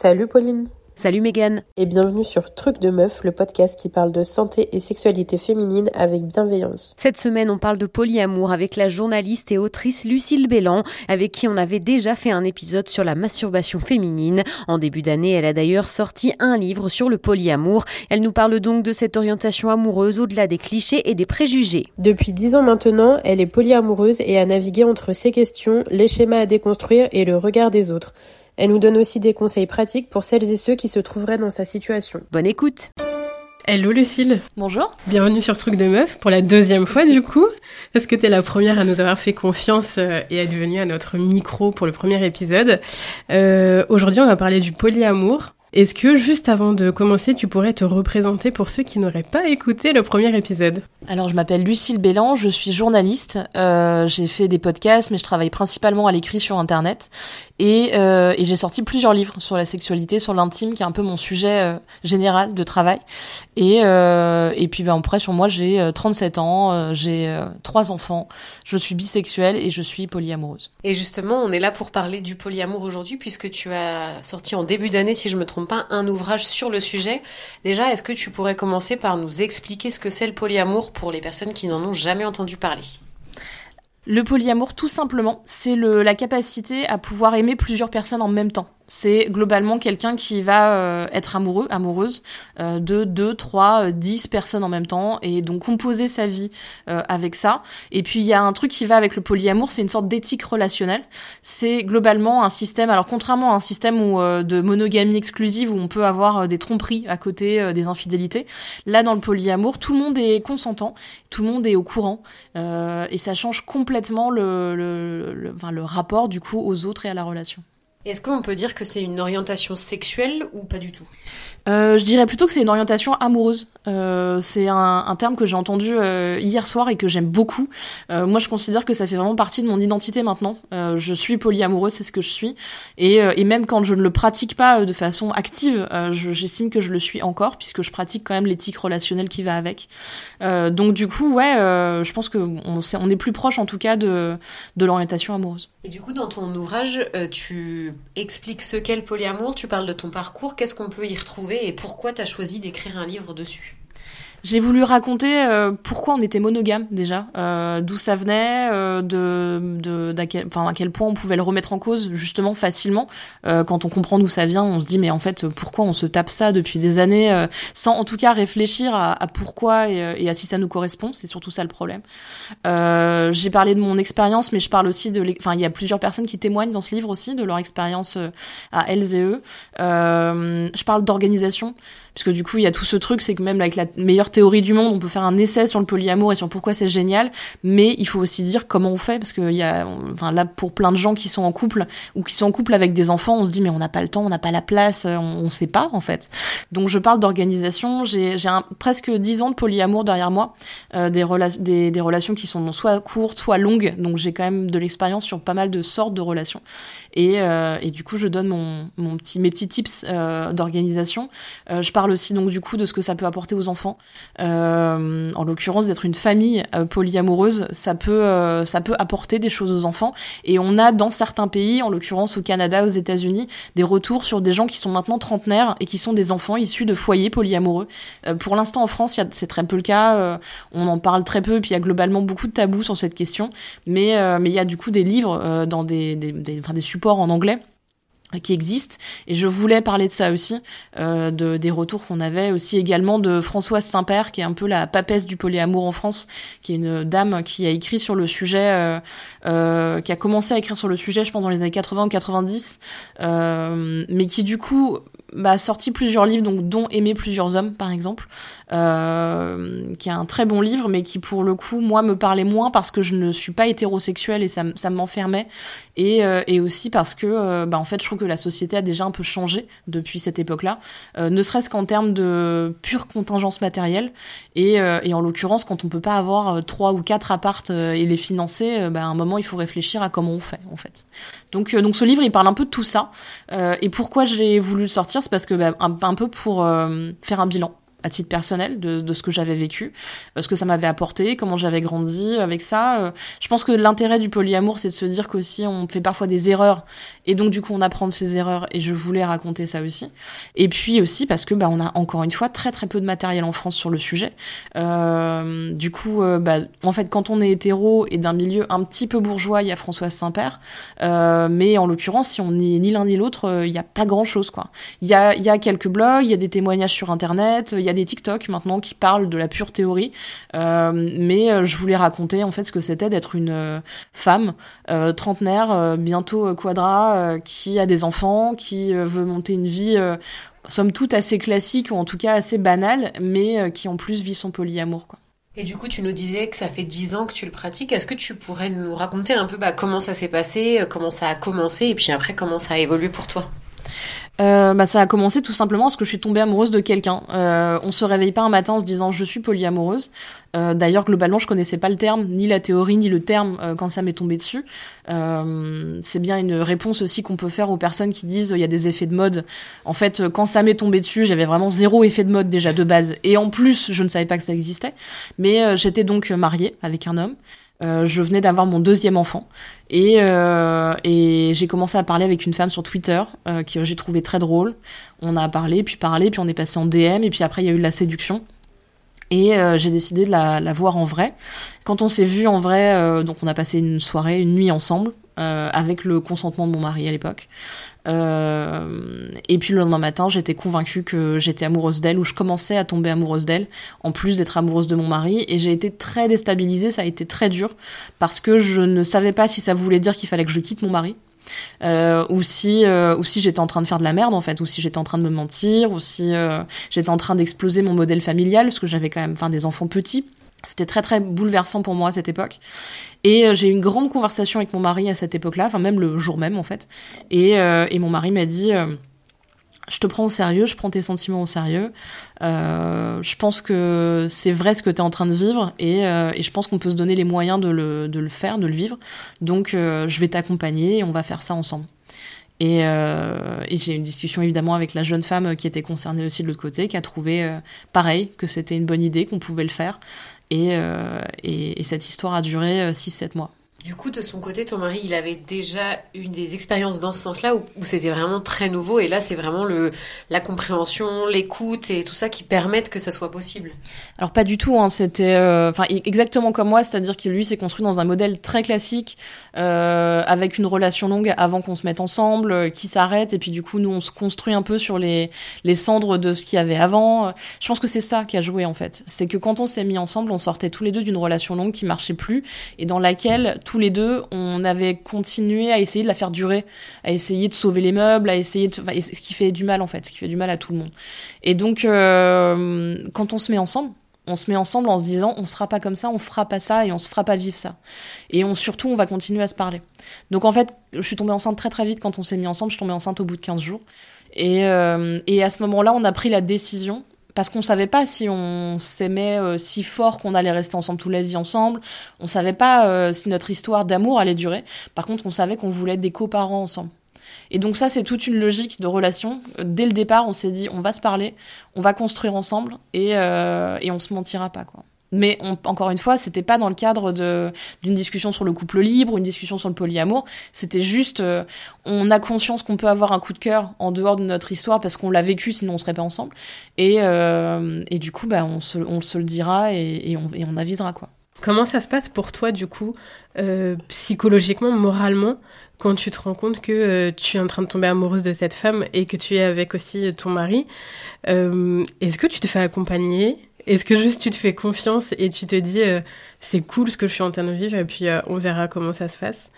Salut Pauline Salut Megan Et bienvenue sur Truc de Meuf, le podcast qui parle de santé et sexualité féminine avec bienveillance. Cette semaine, on parle de polyamour avec la journaliste et autrice Lucille Bélan, avec qui on avait déjà fait un épisode sur la masturbation féminine. En début d'année, elle a d'ailleurs sorti un livre sur le polyamour. Elle nous parle donc de cette orientation amoureuse au-delà des clichés et des préjugés. Depuis dix ans maintenant, elle est polyamoureuse et a navigué entre ces questions, les schémas à déconstruire et le regard des autres. Elle nous donne aussi des conseils pratiques pour celles et ceux qui se trouveraient dans sa situation. Bonne écoute Hello Lucille Bonjour Bienvenue sur Truc de Meuf pour la deuxième fois du coup, parce que t'es la première à nous avoir fait confiance euh, et à être venue à notre micro pour le premier épisode. Euh, Aujourd'hui on va parler du polyamour. Est-ce que juste avant de commencer, tu pourrais te représenter pour ceux qui n'auraient pas écouté le premier épisode? Alors, je m'appelle Lucille Bélan, je suis journaliste. Euh, j'ai fait des podcasts, mais je travaille principalement à l'écrit sur Internet. Et, euh, et j'ai sorti plusieurs livres sur la sexualité, sur l'intime, qui est un peu mon sujet euh, général de travail. Et, euh, et puis, ben, après, sur moi, j'ai 37 ans, j'ai trois enfants, je suis bisexuelle et je suis polyamoureuse. Et justement, on est là pour parler du polyamour aujourd'hui, puisque tu as sorti en début d'année, si je me trompe pas, un ouvrage sur le sujet. Déjà, est-ce que tu pourrais commencer par nous expliquer ce que c'est le polyamour pour les personnes qui n'en ont jamais entendu parler? Le polyamour, tout simplement, c'est la capacité à pouvoir aimer plusieurs personnes en même temps c'est globalement quelqu'un qui va euh, être amoureux, amoureuse euh, de 2, 3, 10 personnes en même temps et donc composer sa vie euh, avec ça. Et puis il y a un truc qui va avec le polyamour, c'est une sorte d'éthique relationnelle. C'est globalement un système, alors contrairement à un système où, de monogamie exclusive où on peut avoir des tromperies à côté des infidélités, là dans le polyamour, tout le monde est consentant, tout le monde est au courant et ça change complètement le, le, le, le rapport du coup aux autres et à la relation. Est-ce qu'on peut dire que c'est une orientation sexuelle ou pas du tout? Euh, je dirais plutôt que c'est une orientation amoureuse. Euh, c'est un, terme que j'ai entendu euh, hier soir et que j'aime beaucoup. moi, je considère que ça fait vraiment partie de mon identité maintenant. je suis polyamoureuse, c'est ce que je suis. Et, et, même quand je ne le pratique pas de façon active, j'estime que je le suis encore, puisque je pratique quand même l'éthique relationnelle qui va avec. donc du coup, ouais, je pense qu'on on est plus proche en tout cas de, de l'orientation amoureuse. Et du coup, dans ton ouvrage, tu expliques ce qu'est le polyamour, tu parles de ton parcours, qu'est-ce qu'on peut y retrouver et pourquoi tu as choisi d'écrire un livre dessus? J'ai voulu raconter euh, pourquoi on était monogame déjà, euh, d'où ça venait, euh, de, de à, quel, à quel point on pouvait le remettre en cause justement facilement. Euh, quand on comprend d'où ça vient, on se dit mais en fait pourquoi on se tape ça depuis des années euh, sans en tout cas réfléchir à, à pourquoi et, et, à si ça nous correspond. C'est surtout ça le problème. J'ai parlé de mon expérience, mais je parle aussi de, enfin il y a plusieurs personnes qui témoignent dans ce livre aussi de leur expérience à elles et eux. je parle d'organisation. Parce que du coup, il y a tout ce truc, c'est que même avec la meilleure théorie du monde, on peut faire un essai sur le polyamour et sur pourquoi c'est génial, mais il faut aussi dire comment on fait, parce que y a, enfin là, pour plein de gens qui sont en couple ou qui sont en couple avec des enfants, on se dit mais on n'a pas le temps, on n'a pas la place, on, on sait pas en fait. Donc je parle d'organisation. J'ai presque dix ans de polyamour derrière moi, euh, des, des, des relations qui sont soit courtes, soit longues. Donc j'ai quand même de l'expérience sur pas mal de sortes de relations. Et, euh, et, du coup, je donne mon, petit, mes petits tips euh, d'organisation. Euh, je parle aussi donc du coup de ce que ça peut apporter aux enfants. En l'occurrence, d'être une famille polyamoureuse, ça peut, ça peut apporter des choses aux enfants. Et on a dans certains pays, en l'occurrence au Canada, aux États-Unis, des retours sur des gens qui sont maintenant trentenaires et qui sont des enfants issus de foyers polyamoureux. pour l'instant, en France, c'est très peu le cas. on en parle très peu, puis il y a globalement beaucoup de tabous sur cette question. Mais mais il y a du coup des livres dans des, des, des supports en anglais qui existe et je voulais parler de ça aussi euh, de des retours qu'on avait aussi également de Françoise Saint-Père qui est un peu la papesse du polyamour en France qui est une dame qui a écrit sur le sujet euh, euh, qui a commencé à écrire sur le sujet je pense dans les années 80 ou 90 euh, mais qui du coup bah, sorti plusieurs livres, donc dont Aimer plusieurs hommes, par exemple, qui est un très bon livre, mais qui pour le coup, moi, me parlait moins parce que je ne suis pas hétérosexuelle et ça, ça m'enfermait, et, euh, et aussi parce que, euh, bah, en fait, je trouve que la société a déjà un peu changé depuis cette époque-là, euh, ne serait-ce qu'en termes de pure contingence matérielle, et, et en l'occurrence, quand on peut pas avoir trois ou quatre appartes et les financer, bah, à un moment, il faut réfléchir à comment on fait, en fait. Donc, donc ce livre, il parle un peu de tout ça, et pourquoi j'ai voulu le sortir c'est parce que bah, un, peu pour faire un bilan à titre personnel de, ce que j'avais vécu, ce que ça m'avait apporté, comment j'avais grandi avec ça. je pense que l'intérêt du polyamour, c'est de se dire qu'aussi on fait parfois des erreurs et donc du coup on apprend de ses erreurs et je voulais raconter ça aussi. Et puis aussi parce que bah, on a encore une fois très très peu de matériel en France sur le sujet. Euh, du coup, euh, bah, en fait, quand on est hétéro et d'un milieu un petit peu bourgeois, il y a Françoise Saint-Père. Euh, mais en l'occurrence, si on n'est ni l'un ni l'autre, il n'y a pas grand-chose. quoi. Il y a, y a quelques blogs, il y a des témoignages sur Internet, il y a des TikTok maintenant qui parlent de la pure théorie. mais je voulais raconter en fait ce que c'était d'être une femme trentenaire, bientôt quadra, qui a des enfants, qui veut monter une vie somme toute assez classique ou en tout cas assez banale, mais euh, qui en plus vit son polyamour. Quoi. Et du coup, tu nous disais que ça fait dix ans que tu le pratiques. Est-ce que tu pourrais nous raconter un peu bah, comment ça s'est passé, euh, comment ça a commencé, et puis après comment ça a évolué pour toi? Euh, bah, ça a commencé tout simplement parce que je suis tombée amoureuse de quelqu'un. Euh, on se réveille pas un matin en se disant je suis polyamoureuse. Euh, D'ailleurs, globalement, je connaissais pas le terme, ni la théorie, ni le terme euh, quand ça m'est tombé dessus. Euh, c'est bien une réponse aussi qu'on peut faire aux personnes qui disent il y a des effets de mode. En fait, quand ça m'est tombé dessus, j'avais vraiment zéro effet de mode déjà de base. Et en plus, je ne savais pas que ça existait. Mais j'étais donc mariée avec un homme. Euh, je venais d'avoir mon deuxième enfant et, euh, et j'ai commencé à parler avec une femme sur Twitter euh, que j'ai trouvé très drôle. On a parlé, puis parlé, puis on est passé en DM et puis après il y a eu de la séduction. Et j'ai décidé de la, la, voir en vrai. Quand on s'est vu en vrai, donc on a passé une soirée, une nuit ensemble, avec le consentement de mon mari à l'époque. Euh, et puis le lendemain matin, j'étais convaincue que j'étais amoureuse d'elle ou je commençais à tomber amoureuse d'elle, en plus d'être amoureuse de mon mari. Et j'ai été très déstabilisée, ça a été très dur parce que je ne savais pas si ça voulait dire qu'il fallait que je quitte mon mari. Euh, ou si euh, si j'étais en train de faire de la merde en fait ou si j'étais en train de me mentir ou si j'étais en train d'exploser mon modèle familial parce que j'avais quand même des enfants petits c'était très très bouleversant pour moi à cette époque. Et euh, j'ai eu une grande conversation avec mon mari à cette époque-là, enfin même le jour même en fait. Et, euh, et mon mari m'a dit euh, Je te prends au sérieux, je prends tes sentiments au sérieux. je pense que c'est vrai ce que tu es en train de vivre et, et je pense qu'on peut se donner les moyens de le, de le faire, de le vivre. Donc je vais t'accompagner et on va faire ça ensemble. Et, et j'ai eu une discussion évidemment avec la jeune femme qui était concernée aussi de l'autre côté, qui a trouvé pareil que c'était une bonne idée, qu'on pouvait le faire. Euh, et, et, cette histoire a duré 6-7 euh, mois. Du coup, de son côté, ton mari, il avait déjà une des expériences dans ce sens-là où, c'était vraiment très nouveau et là, c'est vraiment le la compréhension, l'écoute et tout ça qui permettent que ça soit possible? Alors pas du tout. Hein, c'était, euh, enfin exactement comme moi, c'est-à-dire que lui s'est construit dans un modèle très classique euh, avec une relation longue avant qu'on se mette ensemble, euh, qui s'arrête et puis du coup nous on se construit un peu sur les les cendres de ce qu'il y avait avant. Je pense que c'est ça qui a joué en fait. C'est que quand on s'est mis ensemble, on sortait tous les deux d'une relation longue qui marchait plus et dans laquelle les deux, on avait continué à essayer de la faire durer, à essayer de sauver les meubles, à essayer de, ce qui fait du mal en fait, ce qui fait du mal à tout le monde. Et donc, euh, quand on se met ensemble, on se met ensemble en se disant on sera pas comme ça, on fera pas ça et on se fera pas vivre ça. Et on surtout on va continuer à se parler. Donc en fait, je suis tombée enceinte très très vite quand on s'est mis ensemble, je suis tombée enceinte au bout de 15 jours. Euh, et à ce moment-là, on a pris la décision parce qu'on savait pas si on s'aimait euh, si fort qu'on allait rester ensemble toute la vie ensemble. On savait pas euh, si notre histoire d'amour allait durer. Par contre, on savait qu'on voulait être des coparents ensemble. Et donc ça, c'est toute une logique de relation. Dès le départ, on s'est dit, on va se parler, on va construire ensemble et, euh, et on se mentira pas, quoi. Mais encore une fois, c'était pas dans le cadre d'une discussion sur le couple libre une discussion sur le polyamour. C'était juste, euh, on a conscience qu'on peut avoir un coup de cœur en dehors de notre histoire parce qu'on l'a vécu, sinon on serait pas ensemble. Et, euh, et du coup, bah, on, se, on se le dira et, et, on, on, avisera quoi. Comment ça se passe pour toi du coup, euh, psychologiquement, moralement, quand tu te rends compte que tu es en train de tomber amoureuse de cette femme et que tu es avec aussi ton mari Est-ce que tu te fais accompagner est-ce que juste tu te fais confiance et tu te dis euh, c'est cool ce que je suis en train de vivre et puis euh, on verra comment ça se passe?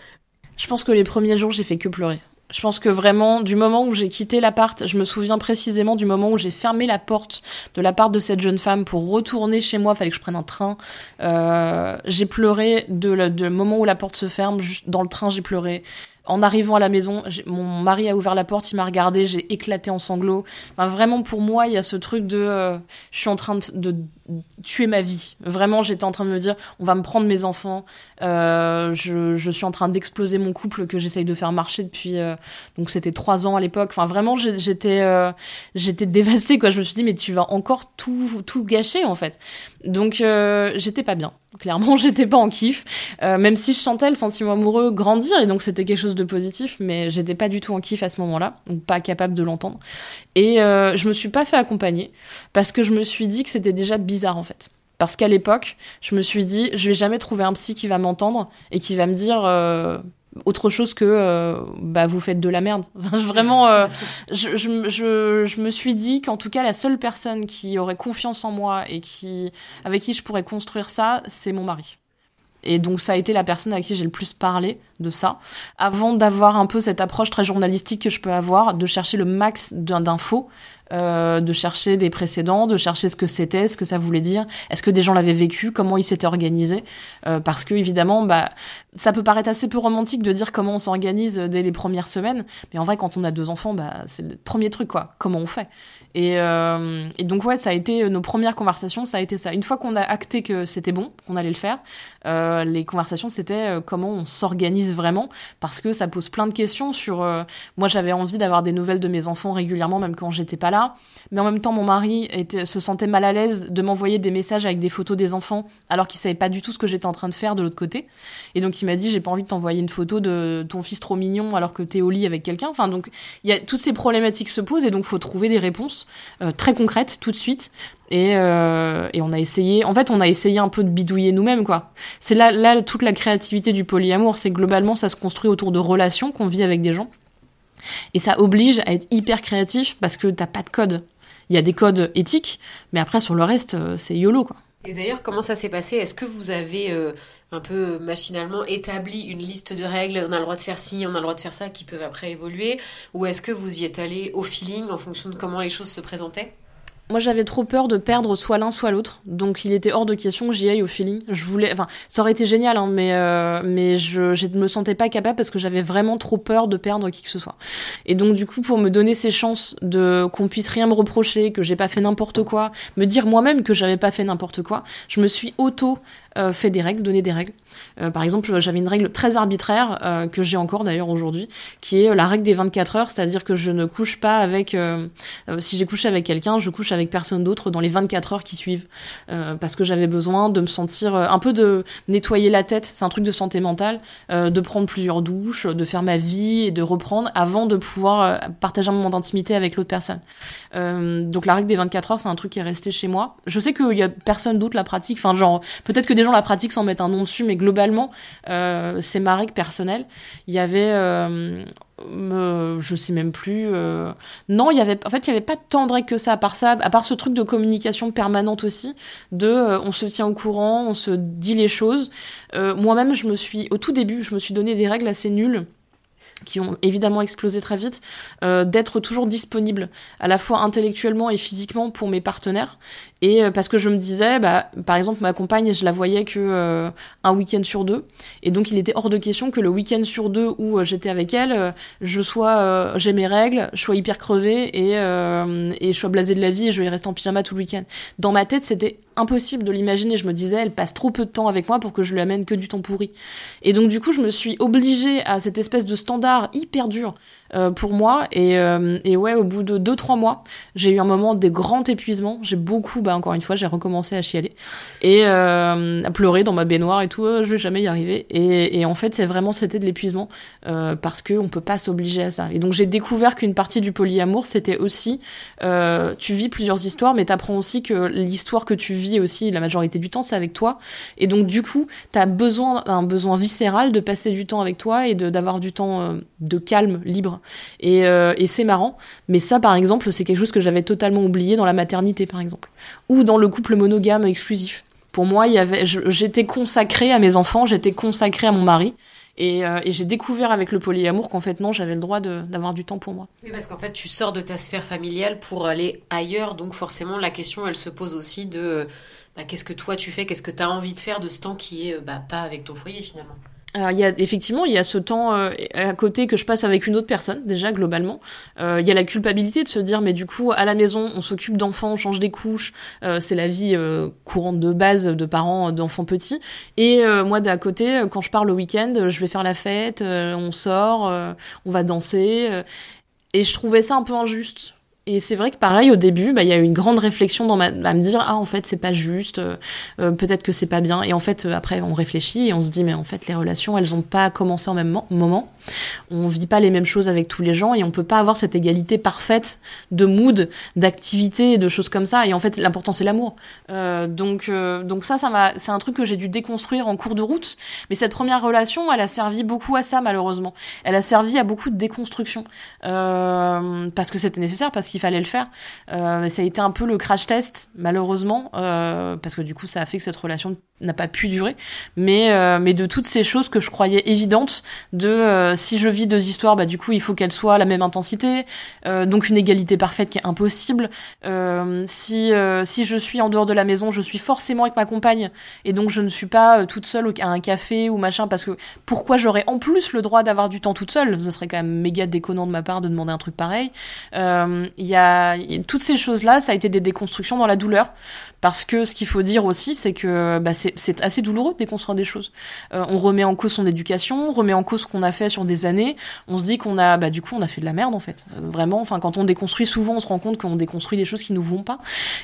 Je pense que les premiers jours j'ai fait que pleurer. Je pense que vraiment, du moment où j'ai quitté l'appart, je me souviens précisément du moment où j'ai fermé la porte de l'appart de cette jeune femme pour retourner chez moi. Fallait que je prenne un train. Euh, j'ai pleuré de le, moment où la porte se ferme. Dans le train, j'ai pleuré. En arrivant à la maison, mon mari a ouvert la porte, il m'a regardé, j'ai éclaté en sanglots. Enfin, vraiment, pour moi, il y a ce truc de, euh, je suis en train de, de, tuer ma vie. Vraiment, j'étais en train de me dire, on va me prendre mes enfants. Euh, je, je, suis en train d'exploser mon couple que j'essaye de faire marcher depuis. Euh, donc c'était trois ans à l'époque. Enfin, vraiment, j'étais, euh, j'étais dévastée. Quoi. Je me suis dit, mais tu vas encore tout, tout gâcher en fait. Donc euh, j'étais pas bien. Clairement, j'étais pas en kiff. même si je sentais le sentiment amoureux grandir et donc c'était quelque chose de positif, mais j'étais pas du tout en kiff à ce moment-là, donc pas capable de l'entendre. Et je me suis pas fait accompagner parce que je me suis dit que c'était déjà bizarre en fait. Parce qu'à l'époque, je me suis dit, je vais jamais trouver un psy qui va m'entendre et qui va me dire euh, autre chose que euh, bah vous faites de la merde. Vraiment, euh, je, je, je, je, me suis dit qu'en tout cas la seule personne qui aurait confiance en moi et qui avec qui je pourrais construire ça, c'est mon mari. Et donc ça a été la personne à qui j'ai le plus parlé de ça, avant d'avoir un peu cette approche très journalistique que je peux avoir, de chercher le max d'infos euh, de chercher des précédents, de chercher ce que c'était, ce que ça voulait dire, est-ce que des gens l'avaient vécu, comment ils s'étaient organisés, euh, parce que évidemment, bah, ça peut paraître assez peu romantique de dire comment on s'organise dès les premières semaines, mais en vrai, quand on a deux enfants, bah, c'est le premier truc, quoi. Comment on fait? Et, euh, et, donc ouais, ça a été nos premières conversations, ça a été ça. Une fois qu'on a acté que c'était bon, qu'on allait le faire, euh, les conversations c'était euh, comment on s'organise vraiment, parce que ça pose plein de questions sur. Euh, moi, j'avais envie d'avoir des nouvelles de mes enfants régulièrement, même quand j'étais pas là, mais en même temps, mon mari se sentait mal à l'aise de m'envoyer des messages avec des photos des enfants, alors qu'il savait pas du tout ce que j'étais en train de faire de l'autre côté. Et donc il m'a dit j'ai pas envie de t'envoyer une photo de ton fils trop mignon alors que t'es au lit avec quelqu'un. Enfin donc il y a toutes ces problématiques se posent et donc faut trouver des réponses euh, très concrètes tout de suite. Et, euh, et, on a essayé, en fait, on a essayé un peu de bidouiller nous-mêmes, quoi. C'est là, là toute la créativité du polyamour, c'est globalement ça se construit autour de relations qu'on vit avec des gens. Et ça oblige à être hyper créatif parce que t'as pas de code. Il y a des codes éthiques, mais après sur le reste, euh, c'est YOLO, quoi. Et d'ailleurs, comment ça s'est passé? Est-ce que vous avez euh, un peu machinalement établi une liste de règles? On a le droit de faire ci, on a le droit de faire ça, qui peuvent après évoluer? Ou est-ce que vous y êtes allé au feeling en fonction de comment les choses se présentaient? Moi, j'avais trop peur de perdre soit l'un soit l'autre, donc il était hors de question que j'y aille au feeling. Je voulais, enfin, ça aurait été génial, hein, mais euh, mais je, je me sentais pas capable parce que j'avais vraiment trop peur de perdre qui que ce soit. Et donc du coup, pour me donner ces chances de qu'on puisse rien me reprocher, que j'ai pas fait n'importe quoi, me dire moi-même que j'avais pas fait n'importe quoi, je me suis auto euh, fait des règles, donné des règles. Euh, par exemple, j'avais une règle très arbitraire, euh, que j'ai encore d'ailleurs aujourd'hui, qui est la règle des 24 heures, c'est-à-dire que je ne couche pas avec... si j'ai couché avec quelqu'un, je couche avec personne d'autre dans les 24 heures qui suivent. parce que j'avais besoin de me sentir un peu de nettoyer la tête, c'est un truc de santé mentale, de prendre plusieurs douches, de faire ma vie et de reprendre avant de pouvoir partager un moment d'intimité avec l'autre personne. donc la règle des 24 heures, c'est un truc qui est resté chez moi. Je sais qu'il y a personne d'autre la pratique, enfin genre, peut-être que des gens la pratiquent sans mettre un nom dessus, mais globalement, euh, c'est ma règle personnelle. Il y avait, euh, je sais même plus. Euh, non, il y avait, en fait, il y avait pas tant de règles que ça. À part ça, à part ce truc de communication permanente aussi, de, on se tient au courant, on se dit les choses. Moi-même, je me suis, au tout début, je me suis donné des règles assez nulles qui ont évidemment explosé très vite, d'être toujours disponible à la fois intellectuellement et physiquement pour mes partenaires. Et euh, parce que je me disais, bah, par exemple, ma compagne, je la voyais que euh, un week-end sur deux, et donc il était hors de question que le week-end sur deux où euh, j'étais avec elle, je sois, j'ai mes règles, je sois hyper crevée et et je sois blasée de la vie et je vais rester en pyjama tout le week-end. Dans ma tête, c'était impossible de l'imaginer. Je me disais, elle passe trop peu de temps avec moi pour que je lui amène que du temps pourri. Et donc du coup, je me suis obligée à cette espèce de standard hyper dur euh, pour moi. Et, euh, et ouais, au bout de deux trois mois, j'ai eu un moment de grand épuisement. J'ai beaucoup, bah encore une fois, j'ai recommencé à chialer et euh, à pleurer dans ma baignoire et tout. je vais jamais y arriver. Et, et en fait, c'est vraiment c'était de l'épuisement parce que on peut pas s'obliger à ça. Et donc j'ai découvert qu'une partie du polyamour, c'était aussi tu vis plusieurs histoires, mais t'apprends aussi que l'histoire que tu vis aussi, la majorité du temps, c'est avec toi. Et donc du coup, t'as besoin un besoin viscéral de passer du temps avec toi et d'avoir du temps de calme, libre euh, et, c'est marrant. Mais ça, par exemple, c'est quelque chose que j'avais totalement oublié dans la maternité, par exemple. Ou dans le couple monogame exclusif. Pour moi, il y avait, j'étais consacrée à mes enfants, j'étais consacrée à mon mari. Euh, et, j'ai découvert avec le polyamour qu'en fait, non, j'avais le droit d'avoir du temps pour moi. Oui, parce qu'en fait, tu sors de ta sphère familiale pour aller ailleurs. Donc, forcément, la question, elle se pose aussi de bah, qu'est-ce que toi tu fais, qu'est-ce que tu as envie de faire de ce temps qui est bah, pas avec ton foyer finalement? Il y a effectivement il y a ce temps euh, à côté que je passe avec une autre personne déjà globalement. Euh, il y a la culpabilité de se dire mais du coup à la maison on s'occupe d'enfants, on change des couches, euh, c'est la vie courante de base de parents d'enfants petits. Et moi d'à côté quand je pars le week-end, je vais faire la fête, on sort, on va danser. et je trouvais ça un peu injuste et c'est vrai que pareil au début, bah il y a eu une grande réflexion dans ma, à me dire ah en fait c'est pas juste, euh, euh, peut-être que c'est pas bien. Et en fait euh, après on réfléchit et on se dit mais en fait les relations elles ont pas commencé en même moment. On vit pas les mêmes choses avec tous les gens et on peut pas avoir cette égalité parfaite de mood, d'activité, de choses comme ça. Et en fait, l'important c'est l'amour. Euh, donc, euh, donc ça, ça m'a, c'est un truc que j'ai dû déconstruire en cours de route. Mais cette première relation, elle a servi beaucoup à ça malheureusement. Elle a servi à beaucoup de déconstruction euh, parce que c'était nécessaire, parce qu'il fallait le faire. Euh, ça a été un peu le crash test malheureusement euh, parce que du coup, ça a fait que cette relation n'a pas pu durer. Mais, euh, mais de toutes ces choses que je croyais évidentes de euh, si je vis deux histoires, bah du coup il faut qu'elles soient à la même intensité, euh, donc une égalité parfaite qui est impossible. Euh, si si je suis en dehors de la maison, je suis forcément avec ma compagne et donc je ne suis pas toute seule à un café ou machin parce que pourquoi j'aurais en plus le droit d'avoir du temps toute seule? Ce serait quand même méga déconnant de ma part de demander un truc pareil. Il y a toutes ces choses là, ça a été des déconstructions dans la douleur parce que ce qu'il faut dire aussi, c'est que bah, c'est assez douloureux de déconstruire des choses. Euh, on remet en cause son éducation, on remet en cause ce qu'on a fait sur des années. On se dit qu'on a, bah, du coup, on a fait de la merde en fait. Euh, vraiment, enfin, quand on déconstruit, souvent, on se rend compte qu'on déconstruit des choses qui nous vont pas.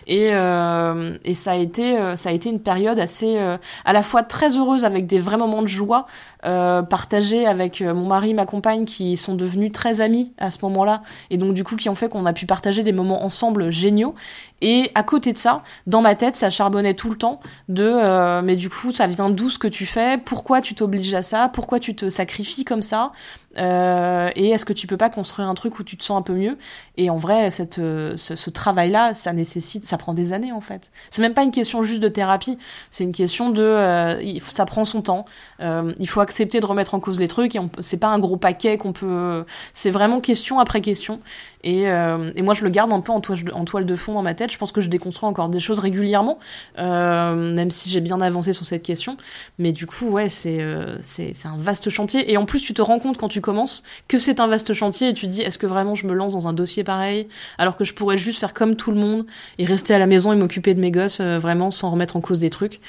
Et, euh, et ça a été, ça a été une période assez, à la fois très heureuse avec des vrais moments de joie partagés avec mon mari, ma compagne, qui sont devenus très amis à ce moment-là, et donc du coup qui ont fait qu'on a pu partager des moments ensemble géniaux. Et à côté de ça, dans ma tête, ça charbonnait tout le temps de euh, mais du coup, ça vient d'où ce que tu fais? Pourquoi tu t'obliges à ça? Pourquoi tu te sacrifies comme ça? Euh, et est-ce que tu peux pas construire un truc où tu te sens un peu mieux? Et en vrai, cette, euh, ce, travail-là, ça nécessite, ça prend des années en fait. C'est même pas une question juste de thérapie, c'est une question de, euh, ça prend son temps. il faut accepter de remettre en cause les trucs et c'est pas un gros paquet qu'on peut. C'est vraiment question après question. Et, et, moi, je le garde un peu en toile, de fond dans ma tête. Je pense que je déconstruis encore des choses régulièrement, même si j'ai bien avancé sur cette question. Mais du coup, ouais, c'est c'est un vaste chantier. Et en plus, tu te rends compte quand tu commences que c'est un vaste chantier et tu dis est-ce que vraiment je me lance dans un dossier pareil? Alors que je pourrais juste faire comme tout le monde et rester à la maison et m'occuper de mes gosses euh, vraiment sans remettre en cause des trucs.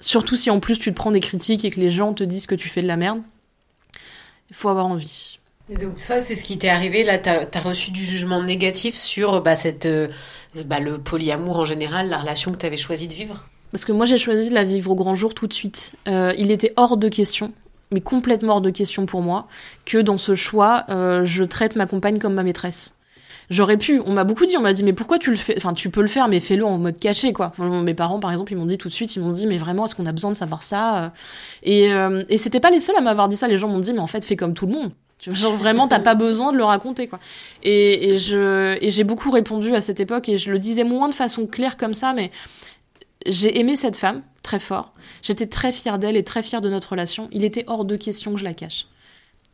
Surtout si en plus tu te prends des critiques et que les gens te disent que tu fais de la merde. Il faut avoir envie. Et donc ça, c'est ce qui t'est arrivé. Là, tu as, reçu du jugement négatif sur bah, cette, euh, bah, le polyamour en général, la relation que tu avais choisi de vivre? Parce que moi, j'ai choisi de la vivre au grand jour tout de suite. Euh, il était hors de question mais complètement hors de question pour moi, que dans ce choix, euh, je traite ma compagne comme ma maîtresse. J'aurais pu, on m'a beaucoup dit, on m'a dit, mais pourquoi tu le fais Enfin, tu peux le faire, mais fais-le en mode caché, quoi. mes parents, par exemple, ils m'ont dit tout de suite, ils m'ont dit, mais vraiment, est-ce qu'on a besoin de savoir ça Et, euh, et c'était pas les seuls à m'avoir dit ça. Les gens m'ont dit, mais en fait, fais comme tout le monde. Genre vraiment, t'as pas besoin de le raconter, quoi. Et, et je, et j'ai beaucoup répondu à cette époque, et je le disais moins de façon claire comme ça, mais j'ai aimé cette femme très fort. J'étais très fière d'elle et très fière de notre relation. Il était hors de question que je la cache.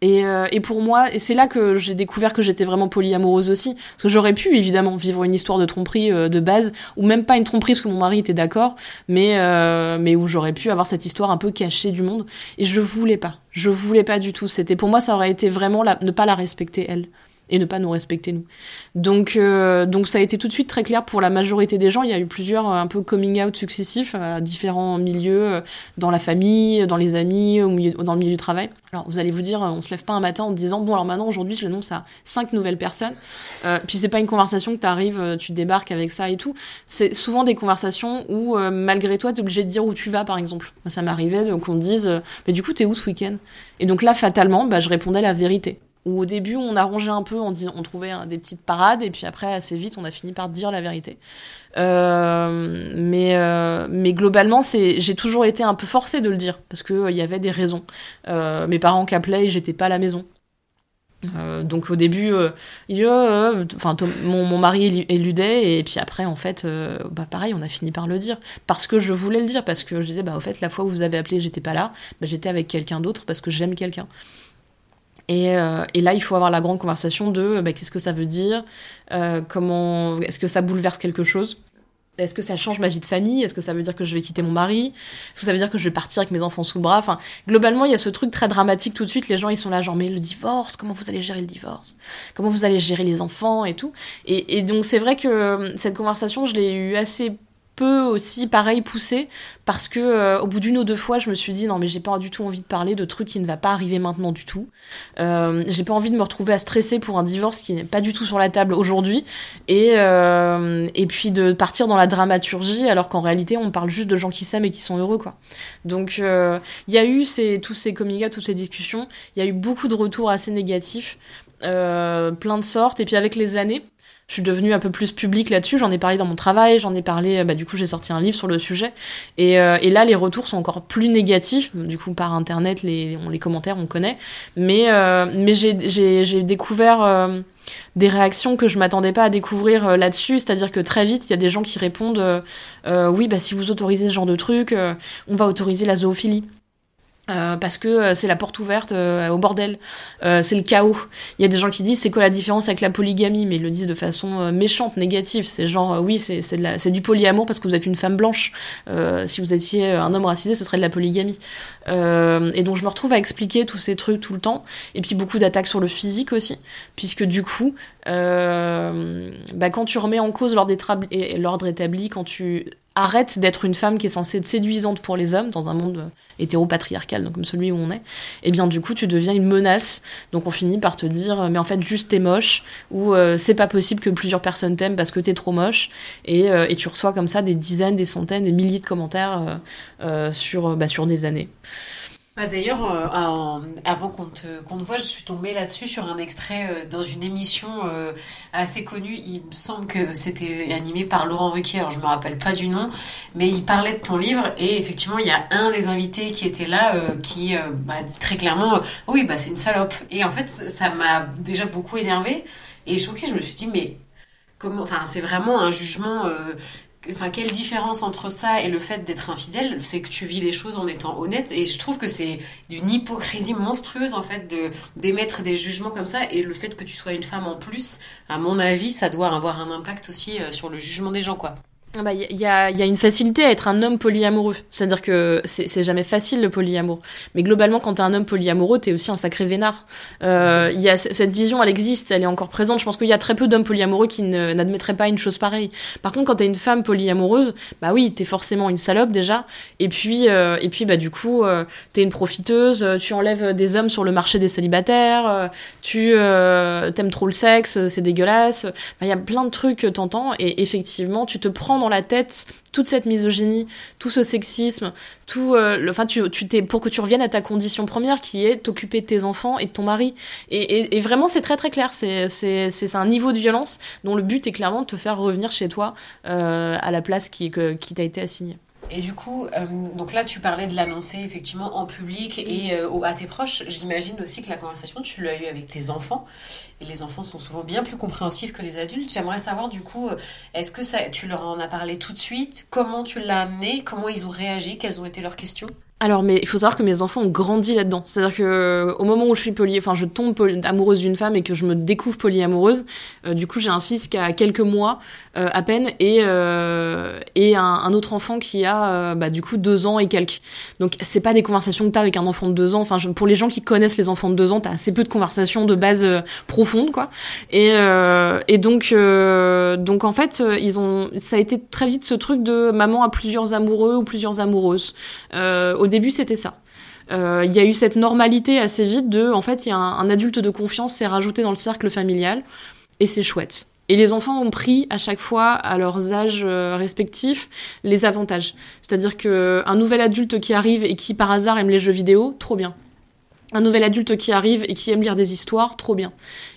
Et, euh, et pour moi, et c'est là que j'ai découvert que j'étais vraiment polyamoureuse aussi, parce que j'aurais pu évidemment vivre une histoire de tromperie euh, de base, ou même pas une tromperie parce que mon mari était d'accord, mais euh, mais où j'aurais pu avoir cette histoire un peu cachée du monde. Et je voulais pas, je voulais pas du tout. C'était pour moi, ça aurait été vraiment la, ne pas la respecter elle et ne pas nous respecter nous. Donc euh, donc ça a été tout de suite très clair pour la majorité des gens. Il y a eu plusieurs euh, un peu coming out successifs à différents milieux, euh, dans la famille, dans les amis, au milieu, dans le milieu du travail. Alors vous allez vous dire, on se lève pas un matin en disant bon alors maintenant aujourd'hui je l'annonce à cinq nouvelles personnes. Euh, puis c'est pas une conversation que tu arrives, tu débarques avec ça et tout. C'est souvent des conversations où malgré toi tu es obligé de dire où tu vas par exemple. Ça m'arrivait qu'on me dise mais du coup t'es où ce week-end? Et donc là fatalement bah, je répondais la vérité où au début on arrangeait un peu, on, disant, on trouvait des petites parades, et puis après assez vite on a fini par dire la vérité. Euh, mais, euh, mais globalement, c'est, j'ai toujours été un peu forcée de le dire, parce qu'il euh, y avait des raisons. Euh, mes parents qu'appelaient et j'étais pas à la maison. Euh, donc au début, il enfin mon, mon, mari éludait et puis après en fait, bah pareil, on a fini par le dire parce que je voulais le dire parce que je disais bah au fait la fois où vous avez appelé, j'étais pas là, bah, j'étais avec quelqu'un d'autre parce que j'aime quelqu'un. Et, euh, et, là, il faut avoir la grande conversation de bah, qu'est-ce que ça veut dire, euh, comment, est-ce que ça bouleverse quelque chose? est-ce que ça change ma vie de famille? Est-ce que ça veut dire que je vais quitter mon mari? Est-ce que ça veut dire que je vais partir avec mes enfants sous le bras? Enfin, globalement, il y a ce truc très dramatique tout de suite. Les gens, ils sont là, genre, mais le divorce, comment vous allez gérer le divorce? Comment vous allez gérer les enfants et tout? Et, et donc, c'est vrai que euh, cette conversation, je l'ai eu assez peu aussi pareil poussé parce que euh, au bout d'une ou deux fois je me suis dit non mais j'ai pas du tout envie de parler de trucs qui ne va pas arriver maintenant du tout. Euh, j'ai pas envie de me retrouver à stresser pour un divorce qui n'est pas du tout sur la table aujourd'hui. Et euh, et puis de partir dans la dramaturgie alors qu'en réalité on parle juste de gens qui s'aiment et qui sont heureux quoi. Donc euh, il y a eu ces, tous ces coming out toutes ces discussions. Il y a eu beaucoup de retours assez négatifs euh, plein de sortes. Et puis avec les années je suis devenue un peu plus publique là-dessus. J'en ai parlé dans mon travail, j'en ai parlé, bah, du coup, j'ai sorti un livre sur le sujet. Et, euh, et, là, les retours sont encore plus négatifs. Du coup, par Internet, les, les commentaires, on connaît. Mais, euh, mais j'ai découvert euh, des réactions que je m'attendais pas à découvrir euh, là-dessus. C'est-à-dire que très vite, il y a des gens qui répondent euh, Oui, bah, si vous autorisez ce genre de truc, on va autoriser la zoophilie. Euh, parce que euh, c'est la porte ouverte euh, au bordel, c'est le chaos. Il y a des gens qui disent c'est quoi la différence avec la polygamie, mais ils le disent de façon méchante, négative. C'est genre oui c'est c'est, c'est du polyamour parce que vous êtes une femme blanche. si vous étiez un homme racisé, ce serait de la polygamie. et donc je me retrouve à expliquer tous ces trucs tout le temps. Et puis beaucoup d'attaques sur le physique aussi, puisque du coup, bah, quand tu remets en cause l'ordre établi, quand tu arrête d'être une femme qui est censée être séduisante pour les hommes dans un monde hétéropatriarcal, donc comme celui où on est, et eh bien du coup tu deviens une menace. Donc on finit par te dire mais en fait juste t'es moche ou euh, c'est pas possible que plusieurs personnes t'aiment parce que t'es trop moche et, euh, et, tu reçois comme ça des dizaines, des centaines, des milliers de commentaires euh, sur bah, sur des années. Bah D'ailleurs, euh, avant qu'on te, qu'on te voit, je suis tombée là-dessus sur un extrait euh, dans une émission euh, assez connue. Il me semble que c'était animé par Laurent Ruquier, alors je me rappelle pas du nom, mais il parlait de ton livre et effectivement, il y a un des invités qui était là qui bah, dit très clairement Oui, bah c'est une salope. Et en fait, ça m'a déjà beaucoup énervée et choquée. Je me suis dit Mais comment. Enfin, c'est vraiment un jugement enfin quelle différence entre ça et le fait d'être infidèle c'est que tu vis les choses en étant honnête. Et je trouve que c'est d'une hypocrisie monstrueuse en fait de d'émettre des jugements comme ça. Et le fait que tu sois une femme en plus à mon avis ça doit avoir un impact aussi euh, sur le jugement des gens quoi il ah bah, y, a, y, a, une facilité à être un homme polyamoureux. C'est-à-dire que c'est jamais facile le polyamour. Mais globalement, quand t'es un homme polyamoureux, t'es aussi un sacré vénard. Euh, y a, cette vision, elle existe, elle est encore présente. Je pense qu'il y a très peu d'hommes polyamoureux qui n'admettraient pas une chose pareille. Par contre, quand t'es une femme polyamoureuse, bah oui, t'es forcément une salope déjà. Et puis, euh, et puis bah du coup, euh, t'es une profiteuse. Tu enlèves des hommes sur le marché des célibataires. Euh, tu euh, t'aimes trop le sexe, c'est dégueulasse. Il y a plein de trucs t'entends. Et effectivement, tu te prends dans la tête toute cette misogynie, tout ce sexisme, tout, euh, enfin, pour que tu reviennes à ta condition première qui est t'occuper de tes enfants et de ton mari. Et, vraiment, c'est très très clair. C'est, un niveau de violence dont le but est clairement de te faire revenir chez toi euh, à la place qui t'a été assignée. Et du coup, euh, donc là, tu parlais de l'annoncer effectivement en public et euh, à tes proches. J'imagine aussi que la conversation, tu l'as eue avec tes enfants. Et les enfants sont souvent bien plus compréhensifs que les adultes. J'aimerais savoir du coup, euh, est-ce que ça, tu leur en as parlé tout de suite? Comment tu l'as amené? Comment ils ont réagi? Quelles ont été leurs questions? Alors, mais il faut savoir que mes enfants ont grandi là-dedans. C'est-à-dire que euh, au moment où je suis poly, enfin, je tombe amoureuse d'une femme et que je me découvre polyamoureuse, euh, du coup, j'ai un fils qui a quelques mois euh, à peine et euh, et un, autre enfant qui a euh, bah, du coup deux ans et quelques. Donc, c'est pas des conversations que t'as avec un enfant de deux ans. Enfin, je, pour les gens qui connaissent les enfants de deux ans, t'as assez peu de conversations de base profonde, quoi. Et et donc donc en fait, ils ont, ça a été très vite ce truc de maman a plusieurs amoureux ou plusieurs amoureuses. Au début, c'était ça. Euh, il y a eu cette normalité assez vite de, en fait, il y a un, adulte de confiance s'est rajouté dans le cercle familial, et c'est chouette. Et les enfants ont pris à chaque fois, à leurs âges euh, respectifs, les avantages. C'est-à-dire que un nouvel adulte qui arrive et qui par hasard aime les jeux vidéo, trop bien un nouvel adulte qui arrive et qui aime lire des histoires, trop bien.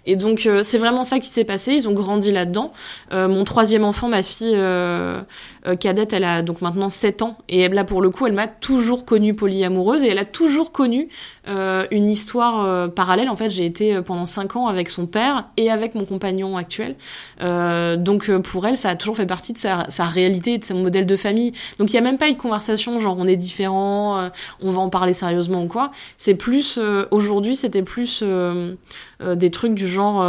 Et donc euh, c'est vraiment ça qui s'est passé. Ils ont grandi là-dedans. Euh, mon troisième enfant, ma fille euh, euh cadette, elle a donc maintenant 7 ans et là pour le coup, elle m'a toujours connue polyamoureuse et elle a toujours connu euh, une histoire parallèle. En fait, j'ai été pendant 5 ans avec son père et avec mon compagnon actuel. donc pour elle, ça a toujours fait partie de sa, sa réalité, de son modèle de famille. Donc il y a même pas une conversation genre on est différent, on va en parler sérieusement ou quoi. C'est plus aujourd'hui, c'était plus des trucs du genre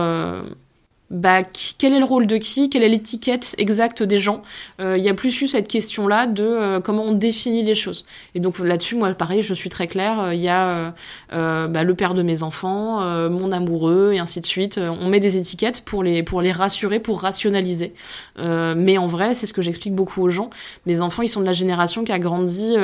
bah, quel est le rôle de qui, quelle est l'étiquette exacte des gens? Il y a plus eu cette question-là de comment on définit les choses. Et donc là-dessus, moi, pareil, je suis très claire. Il y a bah, le père de mes enfants, mon amoureux, et ainsi de suite. On met des étiquettes pour les pour les rassurer, pour rationaliser. mais en vrai, c'est ce que j'explique beaucoup aux gens. Mes enfants, ils sont de la génération qui a grandi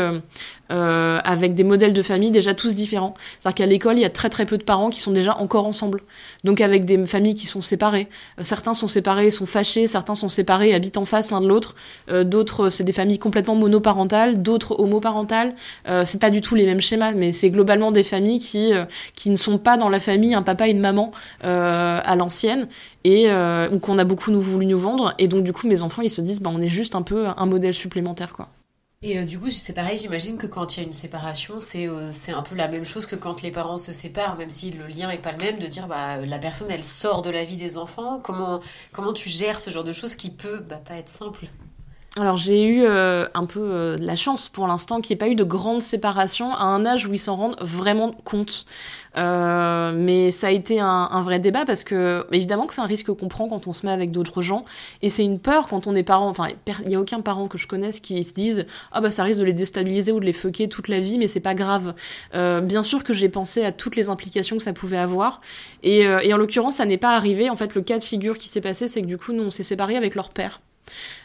euh, avec des modèles de famille déjà tous différents. C'est-à-dire qu'à l'école, il y a très très peu de parents qui sont déjà encore ensemble. Donc avec des familles qui sont séparées. Euh, certains sont séparés, sont fâchés, certains sont séparés, habitent en face l'un de l'autre. Euh, d'autres, c'est des familles complètement monoparentales, d'autres homoparentales. c'est pas du tout les mêmes schémas, mais c'est globalement des familles qui qui ne sont pas dans la famille un papa et une maman à l'ancienne et ou qu'on a beaucoup nous voulu nous vendre. Et donc du coup, mes enfants, ils se disent, bah on est juste un peu un modèle supplémentaire quoi. Et euh, du coup, c'est pareil, j'imagine que quand il y a une séparation, c'est euh, c'est un peu la même chose que quand les parents se séparent, même si le lien est pas le même, de dire bah la personne elle sort de la vie des enfants. Comment comment tu gères ce genre de choses qui peut bah, pas être simple? Alors j'ai eu euh, un peu euh, la chance pour l'instant qu'il n'y ait pas eu de grande séparation à un âge où ils s'en rendent vraiment compte. Euh, mais ça a été un, un, vrai débat parce que évidemment que c'est un risque qu'on prend quand on se met avec d'autres gens et c'est une peur quand on est parent. Enfin, il y a aucun parent que je connaisse qui se dise ah bah ça risque de les déstabiliser ou de les fucker toute la vie, mais c'est pas grave. bien sûr que j'ai pensé à toutes les implications que ça pouvait avoir et, et en l'occurrence ça n'est pas arrivé. En fait, le cas de figure qui s'est passé, c'est que du coup nous on s'est séparés avec leur père.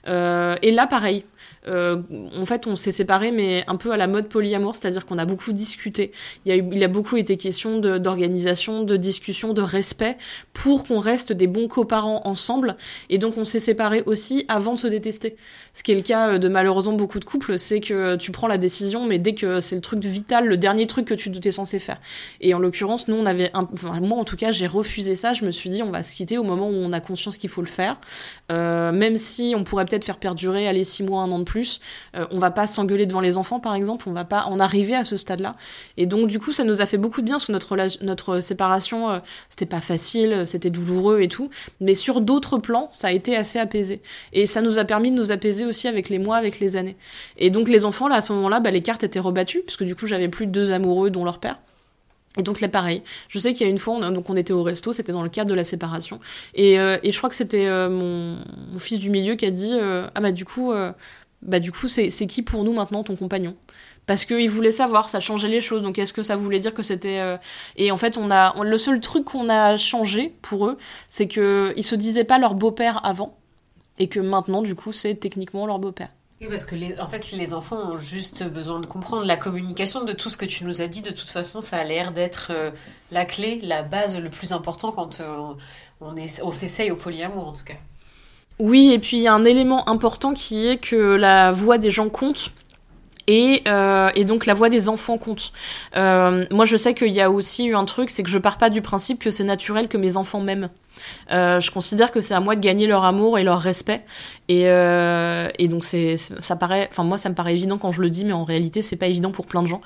Euh, et là, pareil. Euh, en fait, on s'est séparés, mais un peu à la mode polyamour, c'est-à-dire qu'on a beaucoup discuté. Il y a, eu, il a beaucoup été question d'organisation, de, discussion, de respect, pour qu'on reste des bons coparents ensemble. Et donc, on s'est séparés aussi avant de se détester. Ce qui est le cas euh, de malheureusement beaucoup de couples, c'est que tu prends la décision, mais dès que c'est le truc vital, le dernier truc que tu étais censé faire. Et en l'occurrence, nous, on avait, un, enfin, moi en tout cas, j'ai refusé ça. Je me suis dit, on va se quitter au moment où on a conscience qu'il faut le faire, euh, même si on pourrait peut-être faire perdurer, aller six mois, un an de plus. Euh, on va pas s'engueuler devant les enfants, par exemple. On va pas en arriver à ce stade-là. Et donc, du coup, ça nous a fait beaucoup de bien parce que notre, séparation, euh, c'était pas facile, c'était douloureux et tout. Mais sur d'autres plans, ça a été assez apaisé. Et ça nous a permis de nous apaiser aussi avec les mois, avec les années. Et donc, les enfants, là, à ce moment-là, bah, les cartes étaient rebattues, puisque du coup, j'avais plus deux amoureux, dont leur père. Et donc là, pareil. Je sais qu'il y a une fois, on, donc on était au resto, c'était dans le cadre de la séparation. Et, euh, je crois que c'était euh, mon, fils du milieu qui a dit euh, Ah bah du coup, bah du coup, c'est qui pour nous maintenant ton compagnon? Parce qu'il voulait savoir, ça changeait les choses. Donc est-ce que ça voulait dire que c'était et en fait on a le seul truc qu'on a changé pour eux, c'est que ils se disaient pas leur beau-père avant et que maintenant du coup c'est techniquement leur beau-père. Oui, parce que les, en fait, les enfants ont juste besoin de comprendre la communication de tout ce que tu nous as dit. De toute façon, ça a l'air d'être euh, la clé, la base, le plus important quand euh, on s'essaye au polyamour, en tout cas. Oui, et puis il y a un élément important qui est que la voix des gens compte. Et, euh, donc la voix des enfants compte. Euh, moi, je sais qu'il y a aussi eu un truc, c'est que je pars pas du principe que c'est naturel que mes enfants m'aiment. Euh, je considère que c'est à moi de gagner leur amour et leur respect. Et, euh, donc ça moi ça me paraît évident quand je le dis, mais en réalité c'est pas évident pour plein de gens.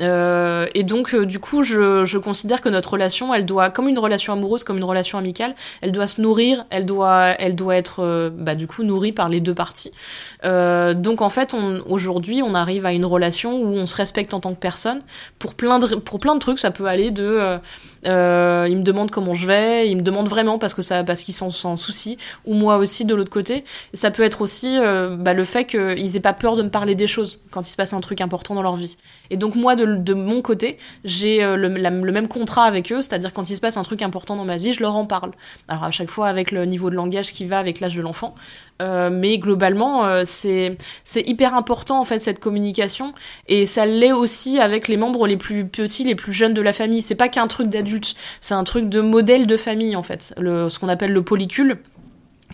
Euh, et donc, du coup, je, considère que notre relation, elle doit, comme une relation amoureuse, comme une relation amicale, elle doit se nourrir, elle doit, être, bah, nourrie par les deux parties. Donc, en fait, aujourd'hui, on arrive à une relation où on se respecte en tant que personne pour plein de, pour plein de trucs. Ça peut aller de, il me demande comment je vais, il me demande vraiment parce que ça, parce qu'ils s'en soucient, ou moi aussi de l'autre côté. Ça peut être aussi bah, le fait qu'ils aient pas peur de me parler des choses quand il se passe un truc important dans leur vie. Et donc moi, de, mon côté, j'ai euh, le, même contrat avec eux, c'est-à-dire quand il se passe un truc important dans ma vie, je leur en parle. Alors à chaque fois avec le niveau de langage qui va avec l'âge de l'enfant, euh, mais globalement, euh, c'est c'est hyper important en fait cette communication et ça l'est aussi avec les membres les plus petits, les plus jeunes de la famille. C'est pas qu'un truc d'adulte, c'est un truc de modèle de famille en fait, ce qu'on appelle le polycule